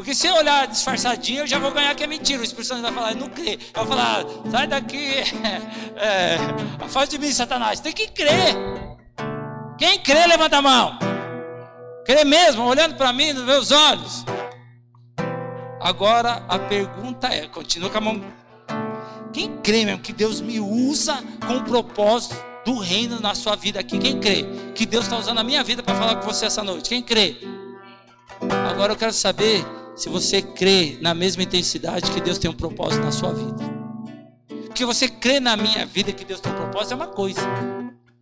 Speaker 1: Porque se eu olhar disfarçadinho, eu já vou ganhar que é mentira. O Espírito Santo vai falar, não crê. Vou falar, sai daqui, é, faz de mim, Satanás. Tem que crer. Quem crê, levanta a mão. Crê mesmo, olhando para mim nos meus olhos. Agora a pergunta é, continua com a mão. Quem crê mesmo que Deus me usa com o propósito do reino na sua vida aqui? Quem crê que Deus está usando a minha vida para falar com você essa noite? Quem crê? Agora eu quero saber se você crê na mesma intensidade que Deus tem um propósito na sua vida. Porque você crê na minha vida que Deus tem um propósito é uma coisa.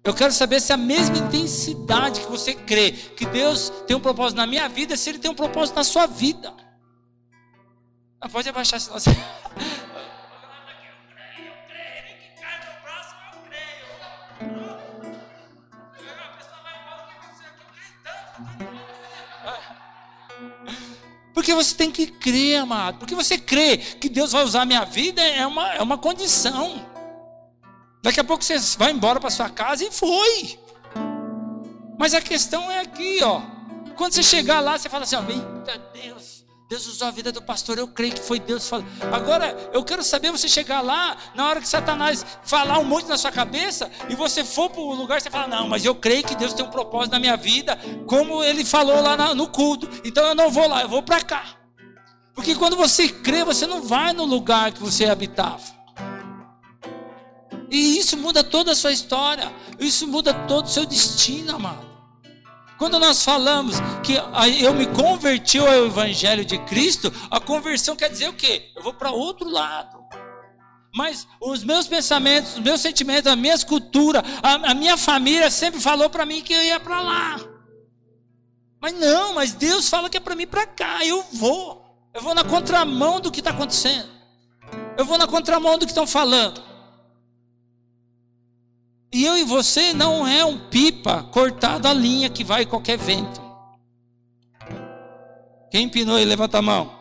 Speaker 1: Eu quero saber se a mesma intensidade que você crê que Deus tem um propósito na minha vida, se Ele tem um propósito na sua vida. Ah, pode abaixar, senão você. Porque você tem que crer, amado. Porque você crê que Deus vai usar a minha vida é uma, é uma condição. Daqui a pouco você vai embora para sua casa e foi. Mas a questão é aqui, ó. Quando você chegar lá, você fala assim: ó, eita Deus, Deus usou a vida do pastor, eu creio que foi Deus falando. Agora, eu quero saber você chegar lá, na hora que Satanás falar um monte na sua cabeça, e você for para o lugar, você fala: Não, mas eu creio que Deus tem um propósito na minha vida, como ele falou lá no culto, então eu não vou lá, eu vou para cá. Porque quando você crê, você não vai no lugar que você habitava. E isso muda toda a sua história, isso muda todo o seu destino, amado. Quando nós falamos que eu me converti ao Evangelho de Cristo, a conversão quer dizer o quê? Eu vou para outro lado. Mas os meus pensamentos, os meus sentimentos, a minha cultura, a, a minha família sempre falou para mim que eu ia para lá. Mas não, mas Deus fala que é para mim para cá, eu vou. Eu vou na contramão do que está acontecendo. Eu vou na contramão do que estão falando. E eu e você não é um pipa cortado a linha que vai qualquer vento. Quem empinou aí? Levanta a mão.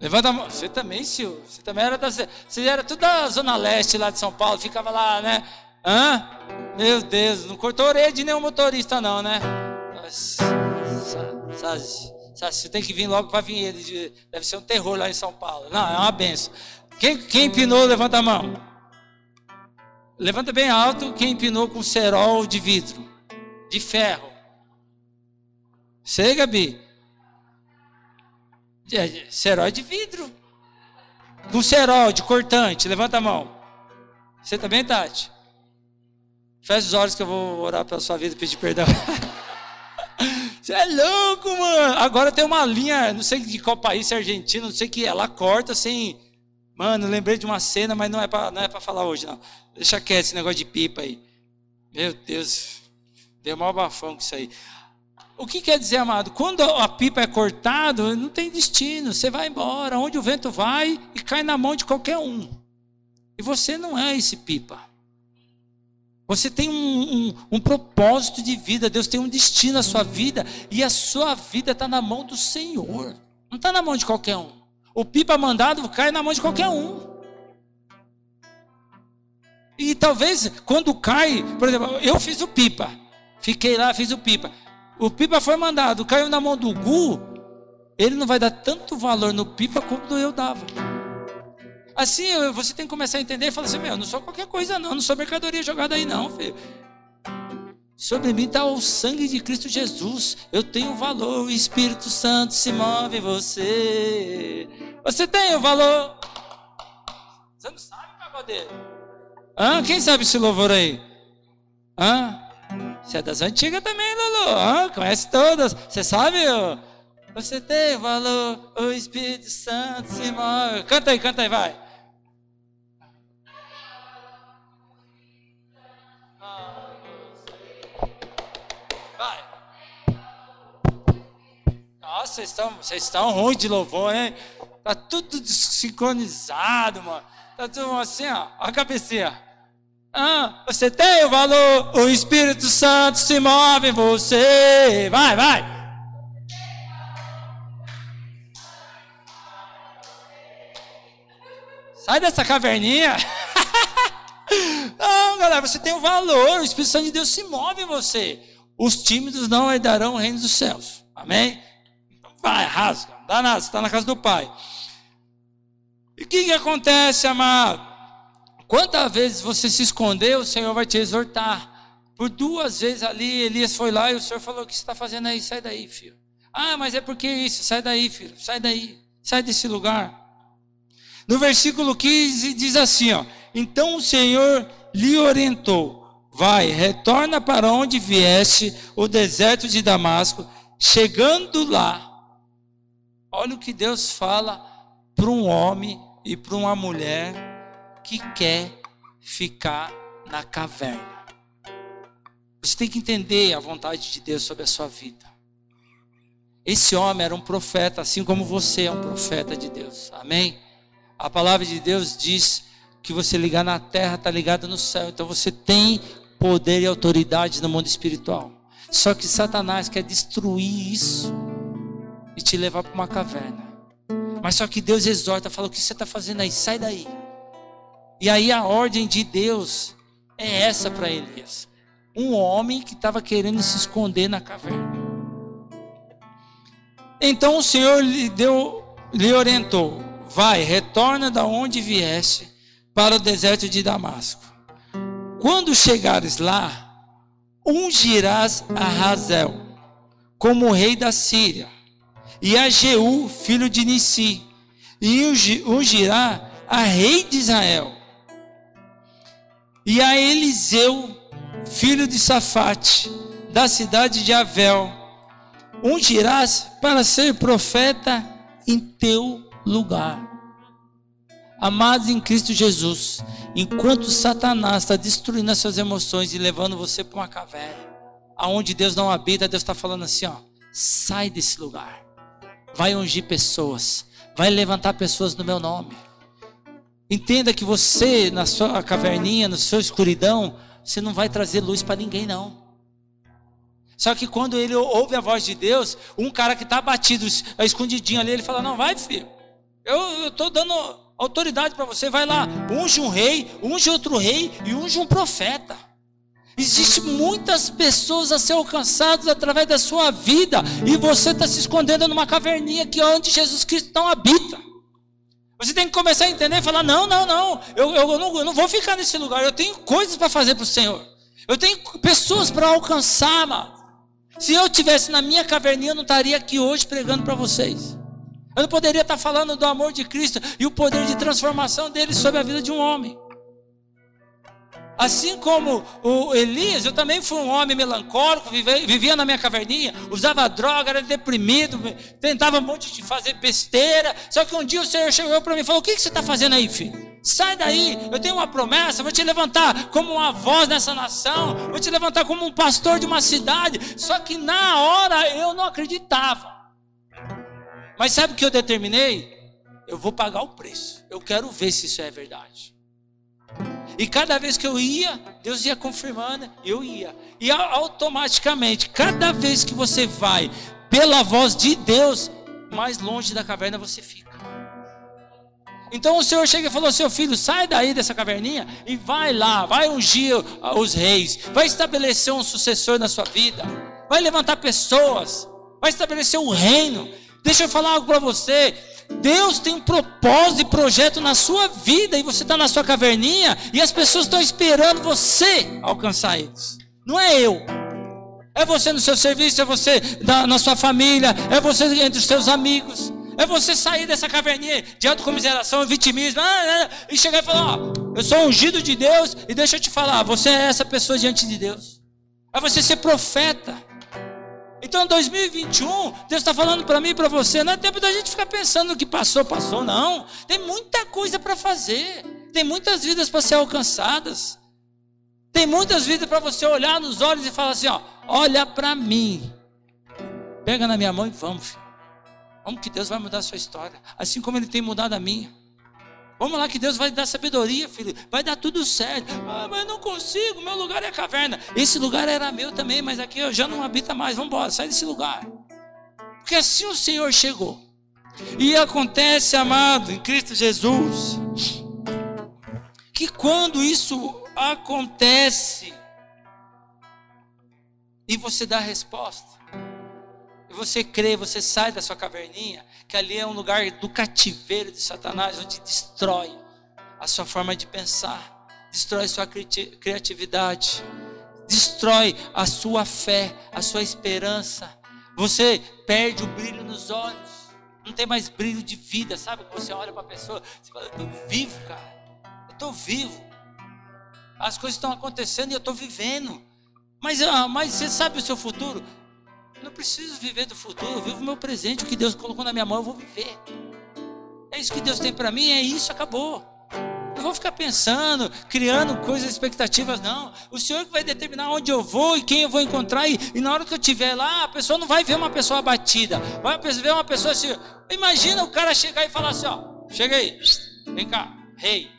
Speaker 1: Levanta a mão. Você também, Sil. Você também era da. Você era tudo da Zona Leste lá de São Paulo. Ficava lá, né? Hã? Meu Deus, não cortou a orelha de nenhum motorista, não, né? Você tem que vir logo para ele. Deve ser um terror lá em São Paulo. Não, é uma benção. Quem, quem empinou, levanta a mão. Levanta bem alto quem empinou com cerol de vidro, de ferro. Sei, Gabi. Cerol de vidro. Com cerol de cortante. Levanta a mão. Você também, Tati? Feche os olhos que eu vou orar pela sua vida e pedir perdão. Você é louco, mano. Agora tem uma linha, não sei de qual país, se é Argentina, não sei que ela corta sem. Mano, lembrei de uma cena, mas não é para é falar hoje, não. Deixa quieto esse negócio de pipa aí. Meu Deus, deu mal bafão com isso aí. O que quer dizer, amado? Quando a pipa é cortada, não tem destino. Você vai embora, onde o vento vai e cai na mão de qualquer um. E você não é esse pipa. Você tem um, um, um, propósito de vida, Deus tem um destino na sua vida, e a sua vida está na mão do Senhor, não está na mão de qualquer um. O pipa mandado cai na mão de qualquer um. E talvez quando cai, por exemplo, eu fiz o pipa, fiquei lá, fiz o pipa. O pipa foi mandado, caiu na mão do Gu, ele não vai dar tanto valor no pipa como eu dava. Assim, você tem que começar a entender e falar assim: meu, eu não sou qualquer coisa, não, não sou mercadoria jogada aí, não, filho. Sobre mim está o sangue de Cristo Jesus. Eu tenho valor, o Espírito Santo se move em você. Você tem o valor. Você não sabe, pagodeiro? Hã? Quem sabe esse louvor aí? Hã? Você é das antigas também, Lulu. Hã? Conhece todas. Você sabe? Você tem valor, o Espírito Santo se move. Canta aí, canta aí, vai. Nossa, vocês estão, vocês estão ruins de louvor, hein? Tá tudo sincronizado, mano. Tá tudo assim, ó. Olha a cabecinha. Ah, você tem o valor, o Espírito Santo se move em você. Vai, vai. Sai dessa caverninha. Não, galera, você tem o valor, o Espírito Santo de Deus se move em você. Os tímidos não herdarão o reino dos céus. Amém? Vai, rasga. Não dá nada, você está na casa do pai. E o que, que acontece, amado? Quantas vezes você se escondeu, o Senhor vai te exortar. Por duas vezes ali, Elias foi lá e o Senhor falou: O que você está fazendo aí? Sai daí, filho. Ah, mas é porque isso, sai daí, filho. Sai daí. Sai desse lugar. No versículo 15 diz assim: ó, Então o Senhor lhe orientou: Vai, retorna para onde vieste, o deserto de Damasco. Chegando lá, Olha o que Deus fala para um homem e para uma mulher que quer ficar na caverna. Você tem que entender a vontade de Deus sobre a sua vida. Esse homem era um profeta, assim como você é um profeta de Deus. Amém? A palavra de Deus diz que você ligar na terra está ligado no céu. Então você tem poder e autoridade no mundo espiritual. Só que Satanás quer destruir isso e te levar para uma caverna. Mas só que Deus exorta, fala: o que você está fazendo aí? Sai daí. E aí a ordem de Deus é essa para Elias: um homem que estava querendo se esconder na caverna. Então o Senhor lhe deu, lhe orientou: vai, retorna da onde vieste para o deserto de Damasco. Quando chegares lá, ungirás a Razel como rei da Síria e a Jeú, filho de Nissi, e ungirá a rei de Israel, e a Eliseu, filho de Safate, da cidade de Avel, ungirás para ser profeta em teu lugar. Amados em Cristo Jesus, enquanto Satanás está destruindo as suas emoções e levando você para uma caverna, aonde Deus não habita, Deus está falando assim: ó, sai desse lugar, vai ungir pessoas, vai levantar pessoas no meu nome. Entenda que você, na sua caverninha, na sua escuridão, você não vai trazer luz para ninguém, não. Só que quando ele ouve a voz de Deus, um cara que está batido, escondidinho ali, ele fala: Não, vai, filho, eu estou dando autoridade para você, vai lá, unge um rei, unge outro rei e unge um profeta. Existem muitas pessoas a ser alcançadas através da sua vida, e você está se escondendo numa caverninha que é onde Jesus Cristo não habita. Você tem que começar a entender e falar: não, não, não, eu, eu, não, eu não vou ficar nesse lugar, eu tenho coisas para fazer para o Senhor, eu tenho pessoas para alcançar, mano. Se eu tivesse na minha caverninha, eu não estaria aqui hoje pregando para vocês. Eu não poderia estar falando do amor de Cristo e o poder de transformação dele sobre a vida de um homem. Assim como o Elias, eu também fui um homem melancólico, vivia na minha caverninha, usava droga, era deprimido, tentava um monte de fazer besteira. Só que um dia o Senhor chegou para mim e falou: O que, que você está fazendo aí, filho? Sai daí, eu tenho uma promessa, vou te levantar como uma voz nessa nação, vou te levantar como um pastor de uma cidade. Só que na hora eu não acreditava. Mas sabe o que eu determinei? Eu vou pagar o preço. Eu quero ver se isso é verdade. E cada vez que eu ia, Deus ia confirmando, eu ia. E automaticamente, cada vez que você vai pela voz de Deus, mais longe da caverna você fica. Então o Senhor chega e falou: Seu filho, sai daí dessa caverninha e vai lá, vai ungir os reis, vai estabelecer um sucessor na sua vida, vai levantar pessoas, vai estabelecer um reino. Deixa eu falar algo para você. Deus tem um propósito e projeto na sua vida e você está na sua caverninha e as pessoas estão esperando você alcançar eles. Não é eu. É você no seu serviço, é você na sua família, é você entre os seus amigos. É você sair dessa caverninha de autocomiseração, vitimismo, ah, ah, e chegar e falar: Ó, eu sou ungido de Deus, e deixa eu te falar, você é essa pessoa diante de Deus. É você ser profeta. Então, em 2021, Deus está falando para mim e para você, não é tempo da gente ficar pensando no que passou, passou, não. Tem muita coisa para fazer, tem muitas vidas para ser alcançadas, tem muitas vidas para você olhar nos olhos e falar assim: ó, olha para mim, pega na minha mão e vamos, filho. Vamos que Deus vai mudar a sua história, assim como Ele tem mudado a minha. Vamos lá que Deus vai dar sabedoria, filho. Vai dar tudo certo. Ah, mas eu não consigo, meu lugar é a caverna. Esse lugar era meu também, mas aqui eu já não habita mais. Vamos embora, sai desse lugar. Porque assim o Senhor chegou. E acontece, amado, em Cristo Jesus, que quando isso acontece, e você dá a resposta, você crê, você sai da sua caverninha, que ali é um lugar do cativeiro de Satanás, onde destrói a sua forma de pensar, destrói sua criatividade, destrói a sua fé, a sua esperança. Você perde o brilho nos olhos, não tem mais brilho de vida, sabe? Você olha para a pessoa, você fala: Eu estou vivo, cara, eu estou vivo. As coisas estão acontecendo e eu estou vivendo. Mas, ah, mas você sabe o seu futuro? Não preciso viver do futuro, eu vivo o meu presente, o que Deus colocou na minha mão, eu vou viver. É isso que Deus tem para mim, é isso, acabou. Não vou ficar pensando, criando coisas, expectativas, não. O Senhor que vai determinar onde eu vou e quem eu vou encontrar. E, e na hora que eu estiver lá, a pessoa não vai ver uma pessoa abatida. Vai ver uma pessoa assim. Imagina o cara chegar e falar assim: ó, chega aí, vem cá, rei.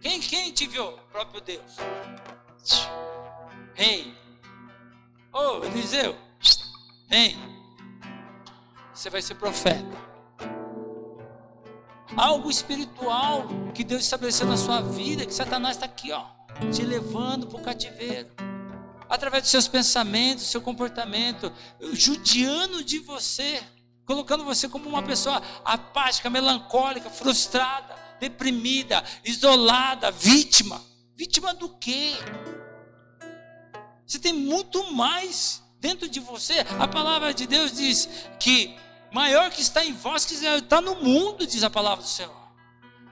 Speaker 1: Quem, quem te viu? O próprio Deus. Rei. Ô, oh, Eliseu, vem. Você vai ser profeta. Algo espiritual que Deus estabeleceu na sua vida, que Satanás está aqui, ó, te levando para o cativeiro. Através dos seus pensamentos, do seu comportamento, judiando de você, colocando você como uma pessoa apática, melancólica, frustrada, deprimida, isolada, vítima. Vítima do quê? Você tem muito mais dentro de você. A palavra de Deus diz que maior que está em vós que está no mundo, diz a palavra do Senhor.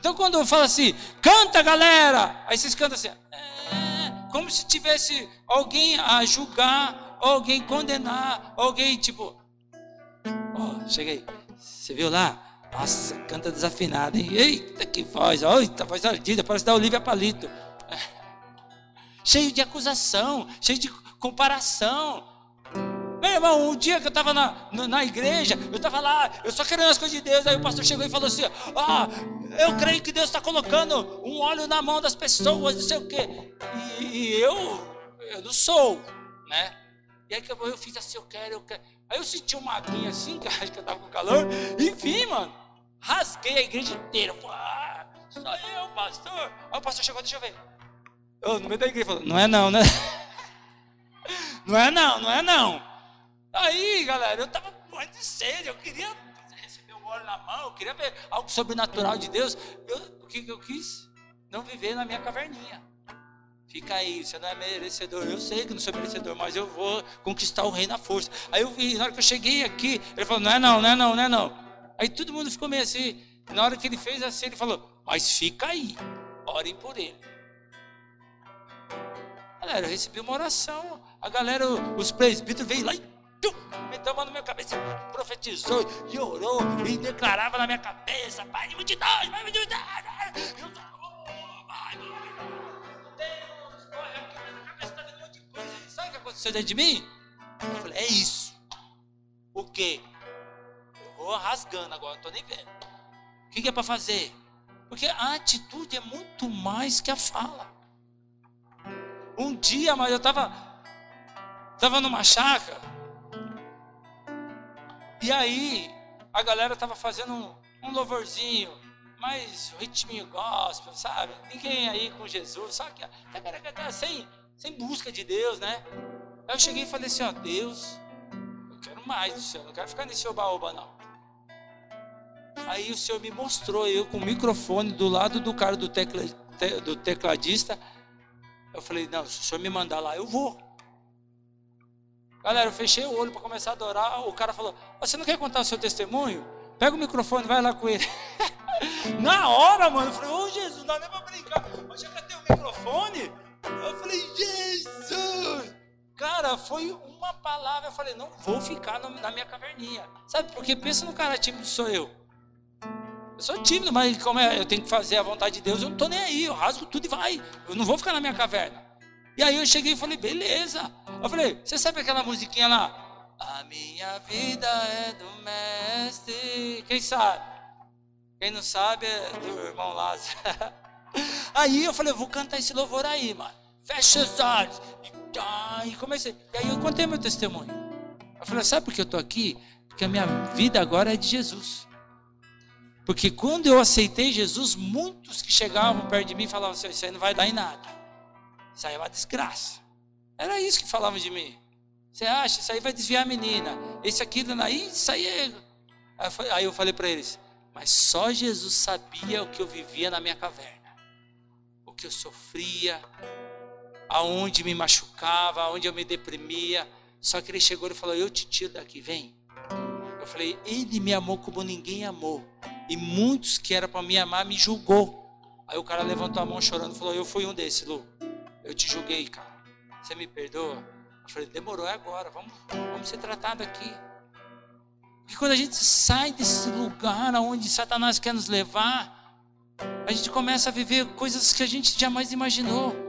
Speaker 1: Então quando eu falo assim, canta galera, aí vocês cantam assim, é, como se tivesse alguém a julgar, alguém condenar, alguém tipo, oh, cheguei, você viu lá? Nossa, canta desafinado, hein? Eita, que voz, eita, voz ardida, parece da Olivia Palito. Cheio de acusação, cheio de comparação. Meu irmão, um dia que eu estava na, na, igreja, eu estava lá, eu só querendo as coisas de Deus, aí o pastor chegou e falou assim: Ah, eu creio que Deus está colocando um óleo na mão das pessoas, não sei o quê. E, e eu, eu não sou, né? E aí eu, eu fiz assim, eu quero, eu quero. Aí eu senti uma aguinha assim, que acho que eu estava com calor, enfim, mano, rasguei a igreja inteira. Ah, sou eu, pastor. Aí o pastor chegou, deixa eu ver. Eu, no meio da igreja, falou: Não é não, né? Não é não, não é não. Aí, galera, eu estava morrendo de sede, eu queria receber o óleo na mão, eu queria ver algo sobrenatural de Deus. Eu, o que, que eu quis? Não viver na minha caverninha. Fica aí, você não é merecedor. Eu sei que não sou merecedor, mas eu vou conquistar o rei na força. Aí eu vi, na hora que eu cheguei aqui, ele falou: não é não, não é não, não é não. Aí todo mundo ficou meio assim. Na hora que ele fez assim, ele falou: mas fica aí, orem por ele. Galera, eu recebi uma oração. A galera, os presbíteros veio lá e meteu a na minha cabeça, profetizou e orou e declarava na minha cabeça: Pai de multidões, Pai de de coisa. Sabe o que aconteceu dentro de mim? Eu falei: É isso. O quê? Eu vou rasgando agora, não estou nem vendo. O que é para fazer? Porque a atitude é muito mais que a fala. Um dia, mas eu estava tava numa chácara e aí, a galera estava fazendo um, um louvorzinho, mais ritminho gospel, sabe? Ninguém aí com Jesus, sabe? Sem, sem busca de Deus, né? Aí eu cheguei e falei assim: ó, Deus, eu quero mais do Senhor, não quero ficar nesse oba-oba, não. Aí o Senhor me mostrou, eu com o microfone do lado do cara do, tecla, do tecladista. Eu falei: não, se o Senhor me mandar lá, eu vou. Galera, eu fechei o olho para começar a adorar. O cara falou: Você não quer contar o seu testemunho? Pega o microfone, vai lá com ele. Na hora, mano, eu falei: Ô oh, Jesus, não dá nem para brincar. Mas já ter o microfone? Eu falei: Jesus. Cara, foi uma palavra. Eu falei: Não vou ficar na minha caverninha. Sabe, porque pensa no cara tímido, sou eu. Eu sou tímido, mas como é, eu tenho que fazer a vontade de Deus, eu não estou nem aí. Eu rasgo tudo e vai. Eu não vou ficar na minha caverna. E aí eu cheguei e falei, beleza. Eu falei, você sabe aquela musiquinha lá? A minha vida é do mestre. Quem sabe? Quem não sabe é do irmão Lázaro. Aí eu falei, eu vou cantar esse louvor aí, mano. Fecha os olhos. E, e comecei. E aí eu contei meu testemunho. Eu falei, sabe por que eu estou aqui? Porque a minha vida agora é de Jesus. Porque quando eu aceitei Jesus, muitos que chegavam perto de mim falavam assim: Isso aí não vai dar em nada. Isso aí é uma desgraça. Era isso que falavam de mim. Você acha? Isso aí vai desviar a menina. Esse aqui, aí, isso aí é. Aí eu falei para eles: Mas só Jesus sabia o que eu vivia na minha caverna. O que eu sofria, aonde me machucava, aonde eu me deprimia. Só que ele chegou e falou: Eu te tiro daqui, vem. Eu falei: Ele me amou como ninguém amou. E muitos que eram para me amar me julgou. Aí o cara levantou a mão chorando e falou: Eu fui um desses, Lu. Eu te julguei, cara. Você me perdoa? Eu falei, demorou, é agora. Vamos, vamos ser tratados aqui. Porque quando a gente sai desse lugar onde Satanás quer nos levar, a gente começa a viver coisas que a gente jamais imaginou.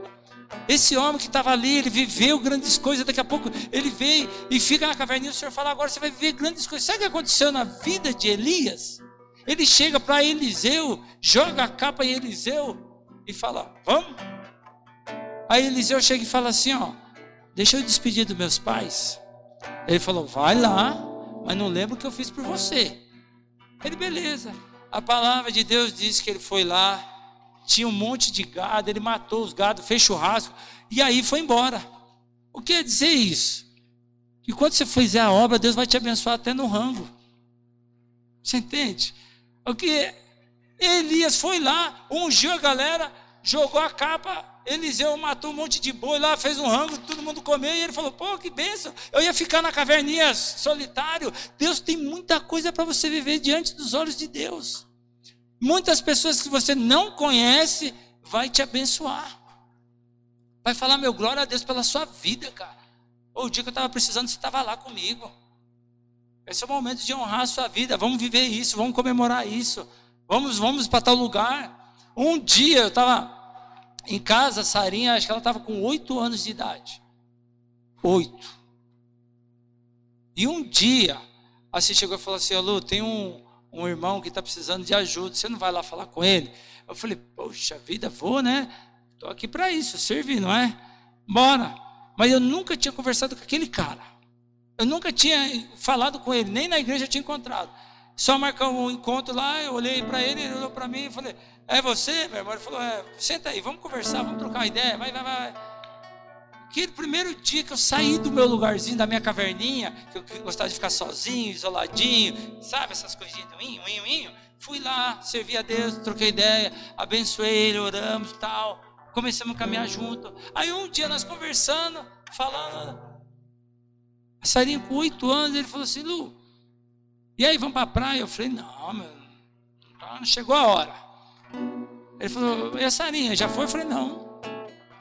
Speaker 1: Esse homem que estava ali, ele viveu grandes coisas, daqui a pouco ele veio e fica na caverninha, o Senhor fala, agora você vai viver grandes coisas. Sabe o que aconteceu na vida de Elias? Ele chega para Eliseu, joga a capa em Eliseu e fala, vamos? Aí Eliseu chega e fala assim: ó, deixa eu despedir dos meus pais. Ele falou: vai lá, mas não lembro o que eu fiz por você. Ele, beleza. A palavra de Deus diz que ele foi lá, tinha um monte de gado, ele matou os gados, fez churrasco, e aí foi embora. O que quer dizer isso? Que quando você fizer a obra, Deus vai te abençoar até no rango. Você entende? O que Elias foi lá, ungiu a galera, jogou a capa, Eliseu matou um monte de boi lá, fez um rango, todo mundo comeu, e ele falou: pô, que benção, eu ia ficar na caverninha solitário. Deus tem muita coisa para você viver diante dos olhos de Deus. Muitas pessoas que você não conhece vai te abençoar. Vai falar, meu, glória a Deus pela sua vida, cara. o dia que eu estava precisando, você estava lá comigo. Esse é o momento de honrar a sua vida. Vamos viver isso, vamos comemorar isso. Vamos, vamos para tal lugar. Um dia eu estava em casa, a Sarinha, acho que ela estava com oito anos de idade. Oito. E um dia, assim chegou e falou assim: Lu, tem um, um irmão que está precisando de ajuda, você não vai lá falar com ele? Eu falei: Poxa vida, vou, né? Estou aqui para isso, servir, não é? Bora. Mas eu nunca tinha conversado com aquele cara. Eu nunca tinha falado com ele, nem na igreja eu tinha encontrado. Só marcamos um encontro lá, eu olhei para ele, ele olhou para mim e falei: É você, meu irmão? Ele falou: É, senta aí, vamos conversar, vamos trocar uma ideia, vai, vai, vai. Aquele primeiro dia que eu saí do meu lugarzinho, da minha caverninha, que eu gostava de ficar sozinho, isoladinho, sabe, essas coisinhas do inho, inho, inho. Fui lá, servi a Deus, troquei ideia, abençoei ele, oramos tal. Começamos a caminhar junto. Aí um dia nós conversando, falando. A Sarinha com oito anos, ele falou assim, Lu, e aí, vamos para praia? Eu falei, não, meu, não chegou a hora. Ele falou, e a Sarinha, já foi? Eu falei, não.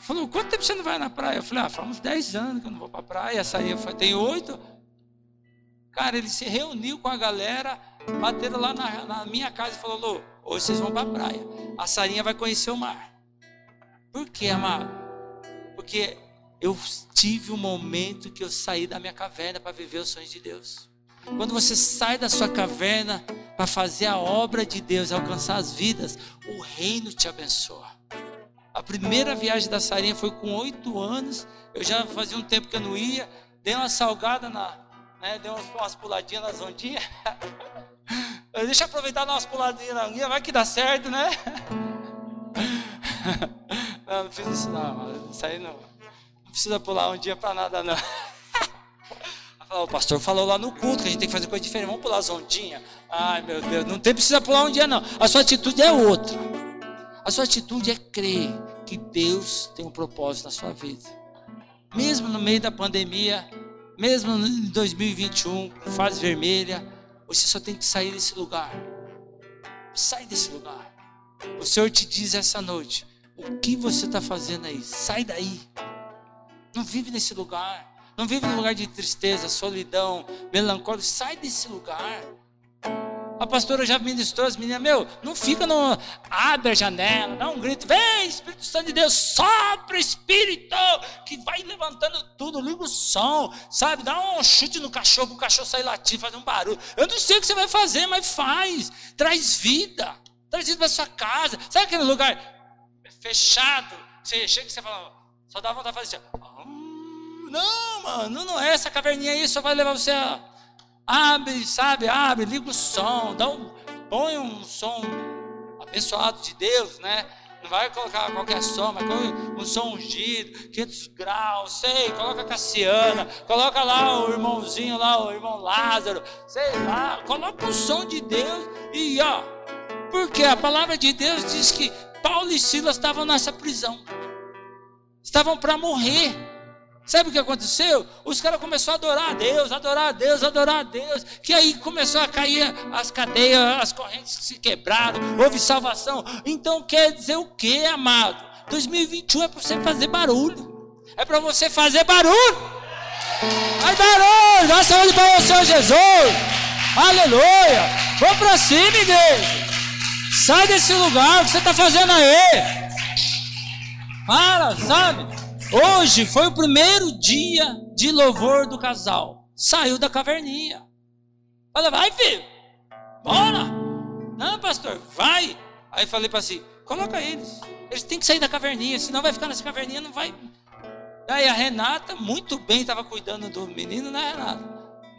Speaker 1: Falou, quanto tempo você não vai na praia? Eu falei, ah, faz uns 10 anos que eu não vou para a praia. Essa aí tem oito. Cara, ele se reuniu com a galera, bateram lá na, na minha casa e falou, Lô, hoje vocês vão para a praia. A Sarinha vai conhecer o mar. Por quê, amado? Porque eu tive um momento que eu saí da minha caverna para viver os sonhos de Deus. Quando você sai da sua caverna para fazer a obra de Deus, alcançar as vidas, o reino te abençoa. A primeira viagem da Sarinha foi com oito anos. Eu já fazia um tempo que eu não ia. Dei uma salgada na. Né, dei umas, umas puladinhas nas ondinhas. Deixa eu aproveitar dar umas puladinhas na ondinha, vai que dá certo, né? Não, não fiz isso não. Isso aí não. Não precisa pular um dia para nada, não. O pastor falou lá no culto que a gente tem que fazer coisa diferente. Vamos pular as ondinhas. Ai, meu Deus, não tem precisa pular um dia, não. A sua atitude é outra. A sua atitude é crer que Deus tem um propósito na sua vida. Mesmo no meio da pandemia, mesmo em 2021, com fase vermelha, você só tem que sair desse lugar. Sai desse lugar. O Senhor te diz essa noite: o que você está fazendo aí? Sai daí. Não vive nesse lugar. Não vive num lugar de tristeza, solidão, melancólico. Sai desse lugar. A pastora já ministrou as meninas, meu, não fica no. Abre a janela, dá um grito, vem, Espírito Santo de Deus, sopra Espírito, que vai levantando tudo, liga o som, sabe? Dá um chute no cachorro, o cachorro sair latindo, fazer um barulho. Eu não sei o que você vai fazer, mas faz. Traz vida, traz vida para sua casa. Sabe aquele lugar fechado? Você chega e você fala, só dá vontade de fazer assim. Não, mano, não é essa caverninha aí, só vai levar você a Abre, sabe? Abre, liga o som, dá um, põe um som abençoado de Deus, né? Não vai colocar qualquer som, mas um som ungido, 500 graus, sei, coloca Cassiana, coloca lá o irmãozinho lá, o irmão Lázaro, sei lá, coloca o som de Deus e ó, porque a palavra de Deus diz que Paulo e Silas estavam nessa prisão, estavam para morrer. Sabe o que aconteceu? Os caras começaram a adorar a Deus, adorar a Deus, adorar a Deus. Que aí começou a cair as cadeias, as correntes se quebraram, houve salvação. Então quer dizer o que, amado? 2021 é para você fazer barulho. É para você fazer barulho. Vai barulho, dá saúde para o Senhor Jesus. Aleluia. Vamos para cima, igreja. Sai desse lugar, o que você está fazendo aí? Para, sabe? Hoje foi o primeiro dia de louvor do casal. Saiu da caverninha. Fala, vai, filho. Bora. Não, pastor, vai. Aí falei para si, coloca eles. Eles têm que sair da caverninha, senão vai ficar nessa caverninha, não vai. Aí a Renata, muito bem, estava cuidando do menino, né, Renata?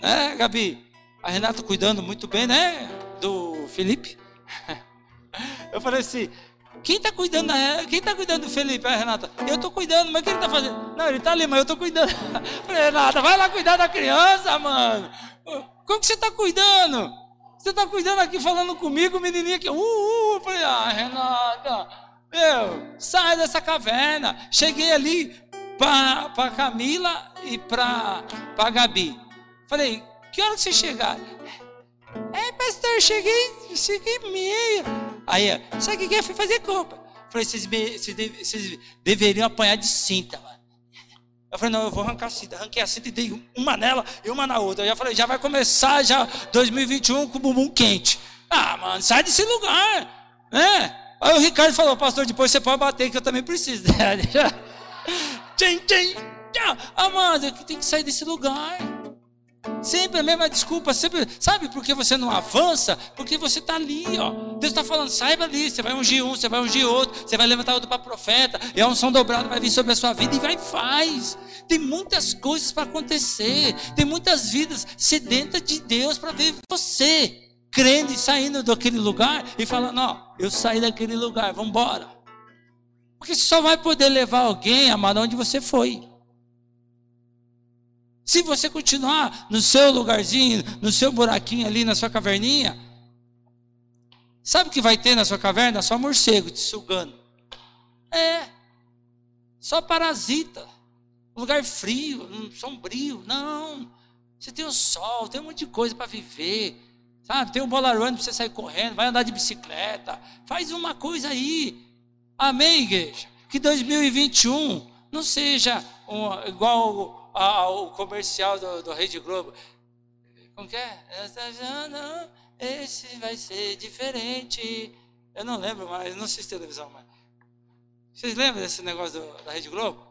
Speaker 1: Né, Gabi? A Renata cuidando muito bem, né? Do Felipe. Eu falei assim, quem está cuidando, quem tá cuidando do Felipe? É, Renata, eu estou cuidando, mas o que ele está fazendo? Não, ele está ali, mas eu estou cuidando. Falei, Renata, vai lá cuidar da criança, mano. Como que você está cuidando? Você está cuidando aqui, falando comigo, menininha aqui, uh, uh. Falei, ah, Renata, meu, sai dessa caverna. Cheguei ali para Camila e para Gabi. Falei, que hora que você chegar? É, pastor, cheguei, cheguei meio. Aí, sabe o que é? Fui fazer compra. Falei, vocês, deveriam apanhar de cinta, mano. Eu falei, não, eu vou arrancar a cinta. Arranquei a cinta e dei uma nela e uma na outra. Eu já falei, já vai começar já 2021 com o bumbum quente. Ah, mano, sai desse lugar, né? Aí o Ricardo falou, pastor, depois você pode bater que eu também preciso. tchim, tchim, Amado, tem que sair desse lugar. Sempre a mesma desculpa, sempre. Sabe por que você não avança? Porque você está ali, ó. Deus está falando, saiba ali. Você vai ungir um, você vai ungir outro, você vai levantar outro para profeta, e a unção dobrada vai vir sobre a sua vida e vai e faz. Tem muitas coisas para acontecer, tem muitas vidas sedentas de Deus para ver você crendo e saindo daquele lugar e falando: Ó, eu saí daquele lugar, vamos embora. Porque você só vai poder levar alguém, amado, onde você foi. Se você continuar no seu lugarzinho, no seu buraquinho ali, na sua caverninha, sabe o que vai ter na sua caverna? Só morcego te sugando. É. Só parasita. lugar frio, sombrio. Não. Você tem o sol, tem um monte de coisa para viver. Sabe? Tem um bola run para você sair correndo, vai andar de bicicleta. Faz uma coisa aí. Amém, igreja? Que 2021 não seja um, igual ao comercial do, do Rede Globo. Como que é? Esse vai ser diferente. Eu não lembro mais, não assisto televisão mais. Vocês lembram desse negócio do, da Rede Globo?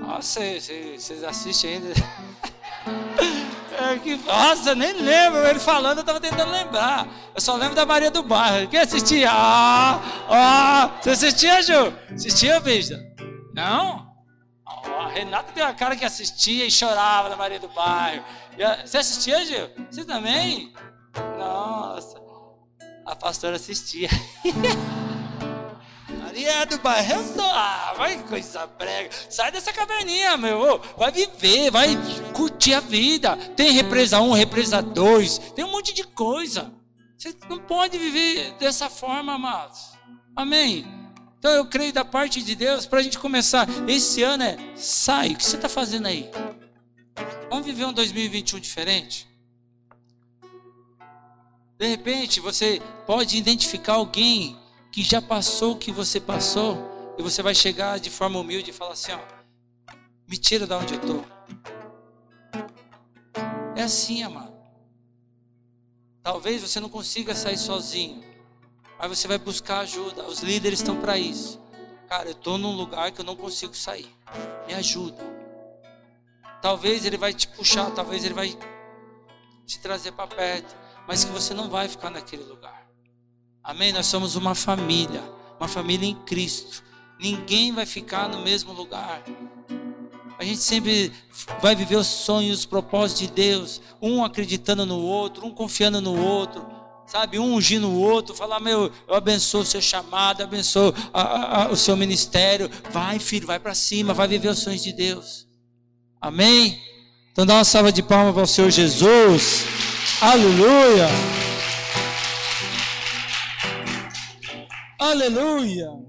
Speaker 1: Nossa, vocês assistem ainda. Que, nossa, nem lembro ele falando, eu estava tentando lembrar. Eu só lembro da Maria do Bairro. Quem assistia? Ah, ah, você assistia, Ju? Assistia, Vista? Não? Renata deu a cara que assistia e chorava da Maria do Bairro. Você assistia, Gil? Você também? Nossa, a pastora assistia. Maria do Bairro, ah, vai coisa brega. Sai dessa caverninha, meu. Vai viver, vai curtir a vida. Tem represa 1, represa 2, tem um monte de coisa. Você não pode viver dessa forma, amados. Amém? Então eu creio da parte de Deus para a gente começar. Esse ano é sai. O que você está fazendo aí? Vamos viver um 2021 diferente? De repente você pode identificar alguém que já passou o que você passou, e você vai chegar de forma humilde e falar assim: ó, me tira da onde eu estou. É assim, amado. Talvez você não consiga sair sozinho, mas você vai buscar ajuda. Os líderes estão para isso. Cara, eu estou num lugar que eu não consigo sair. Me ajuda. Talvez ele vai te puxar, talvez ele vai te trazer para perto, mas que você não vai ficar naquele lugar. Amém? Nós somos uma família, uma família em Cristo. Ninguém vai ficar no mesmo lugar. A gente sempre vai viver os sonhos, os propósitos de Deus, um acreditando no outro, um confiando no outro, sabe? Um ungindo o outro, falar: Meu, eu abençoo o seu chamado, abençoo a, a, o seu ministério. Vai, filho, vai para cima, vai viver os sonhos de Deus. Amém? Então dá uma salva de palmas para o Senhor Jesus. Aleluia. Aleluia!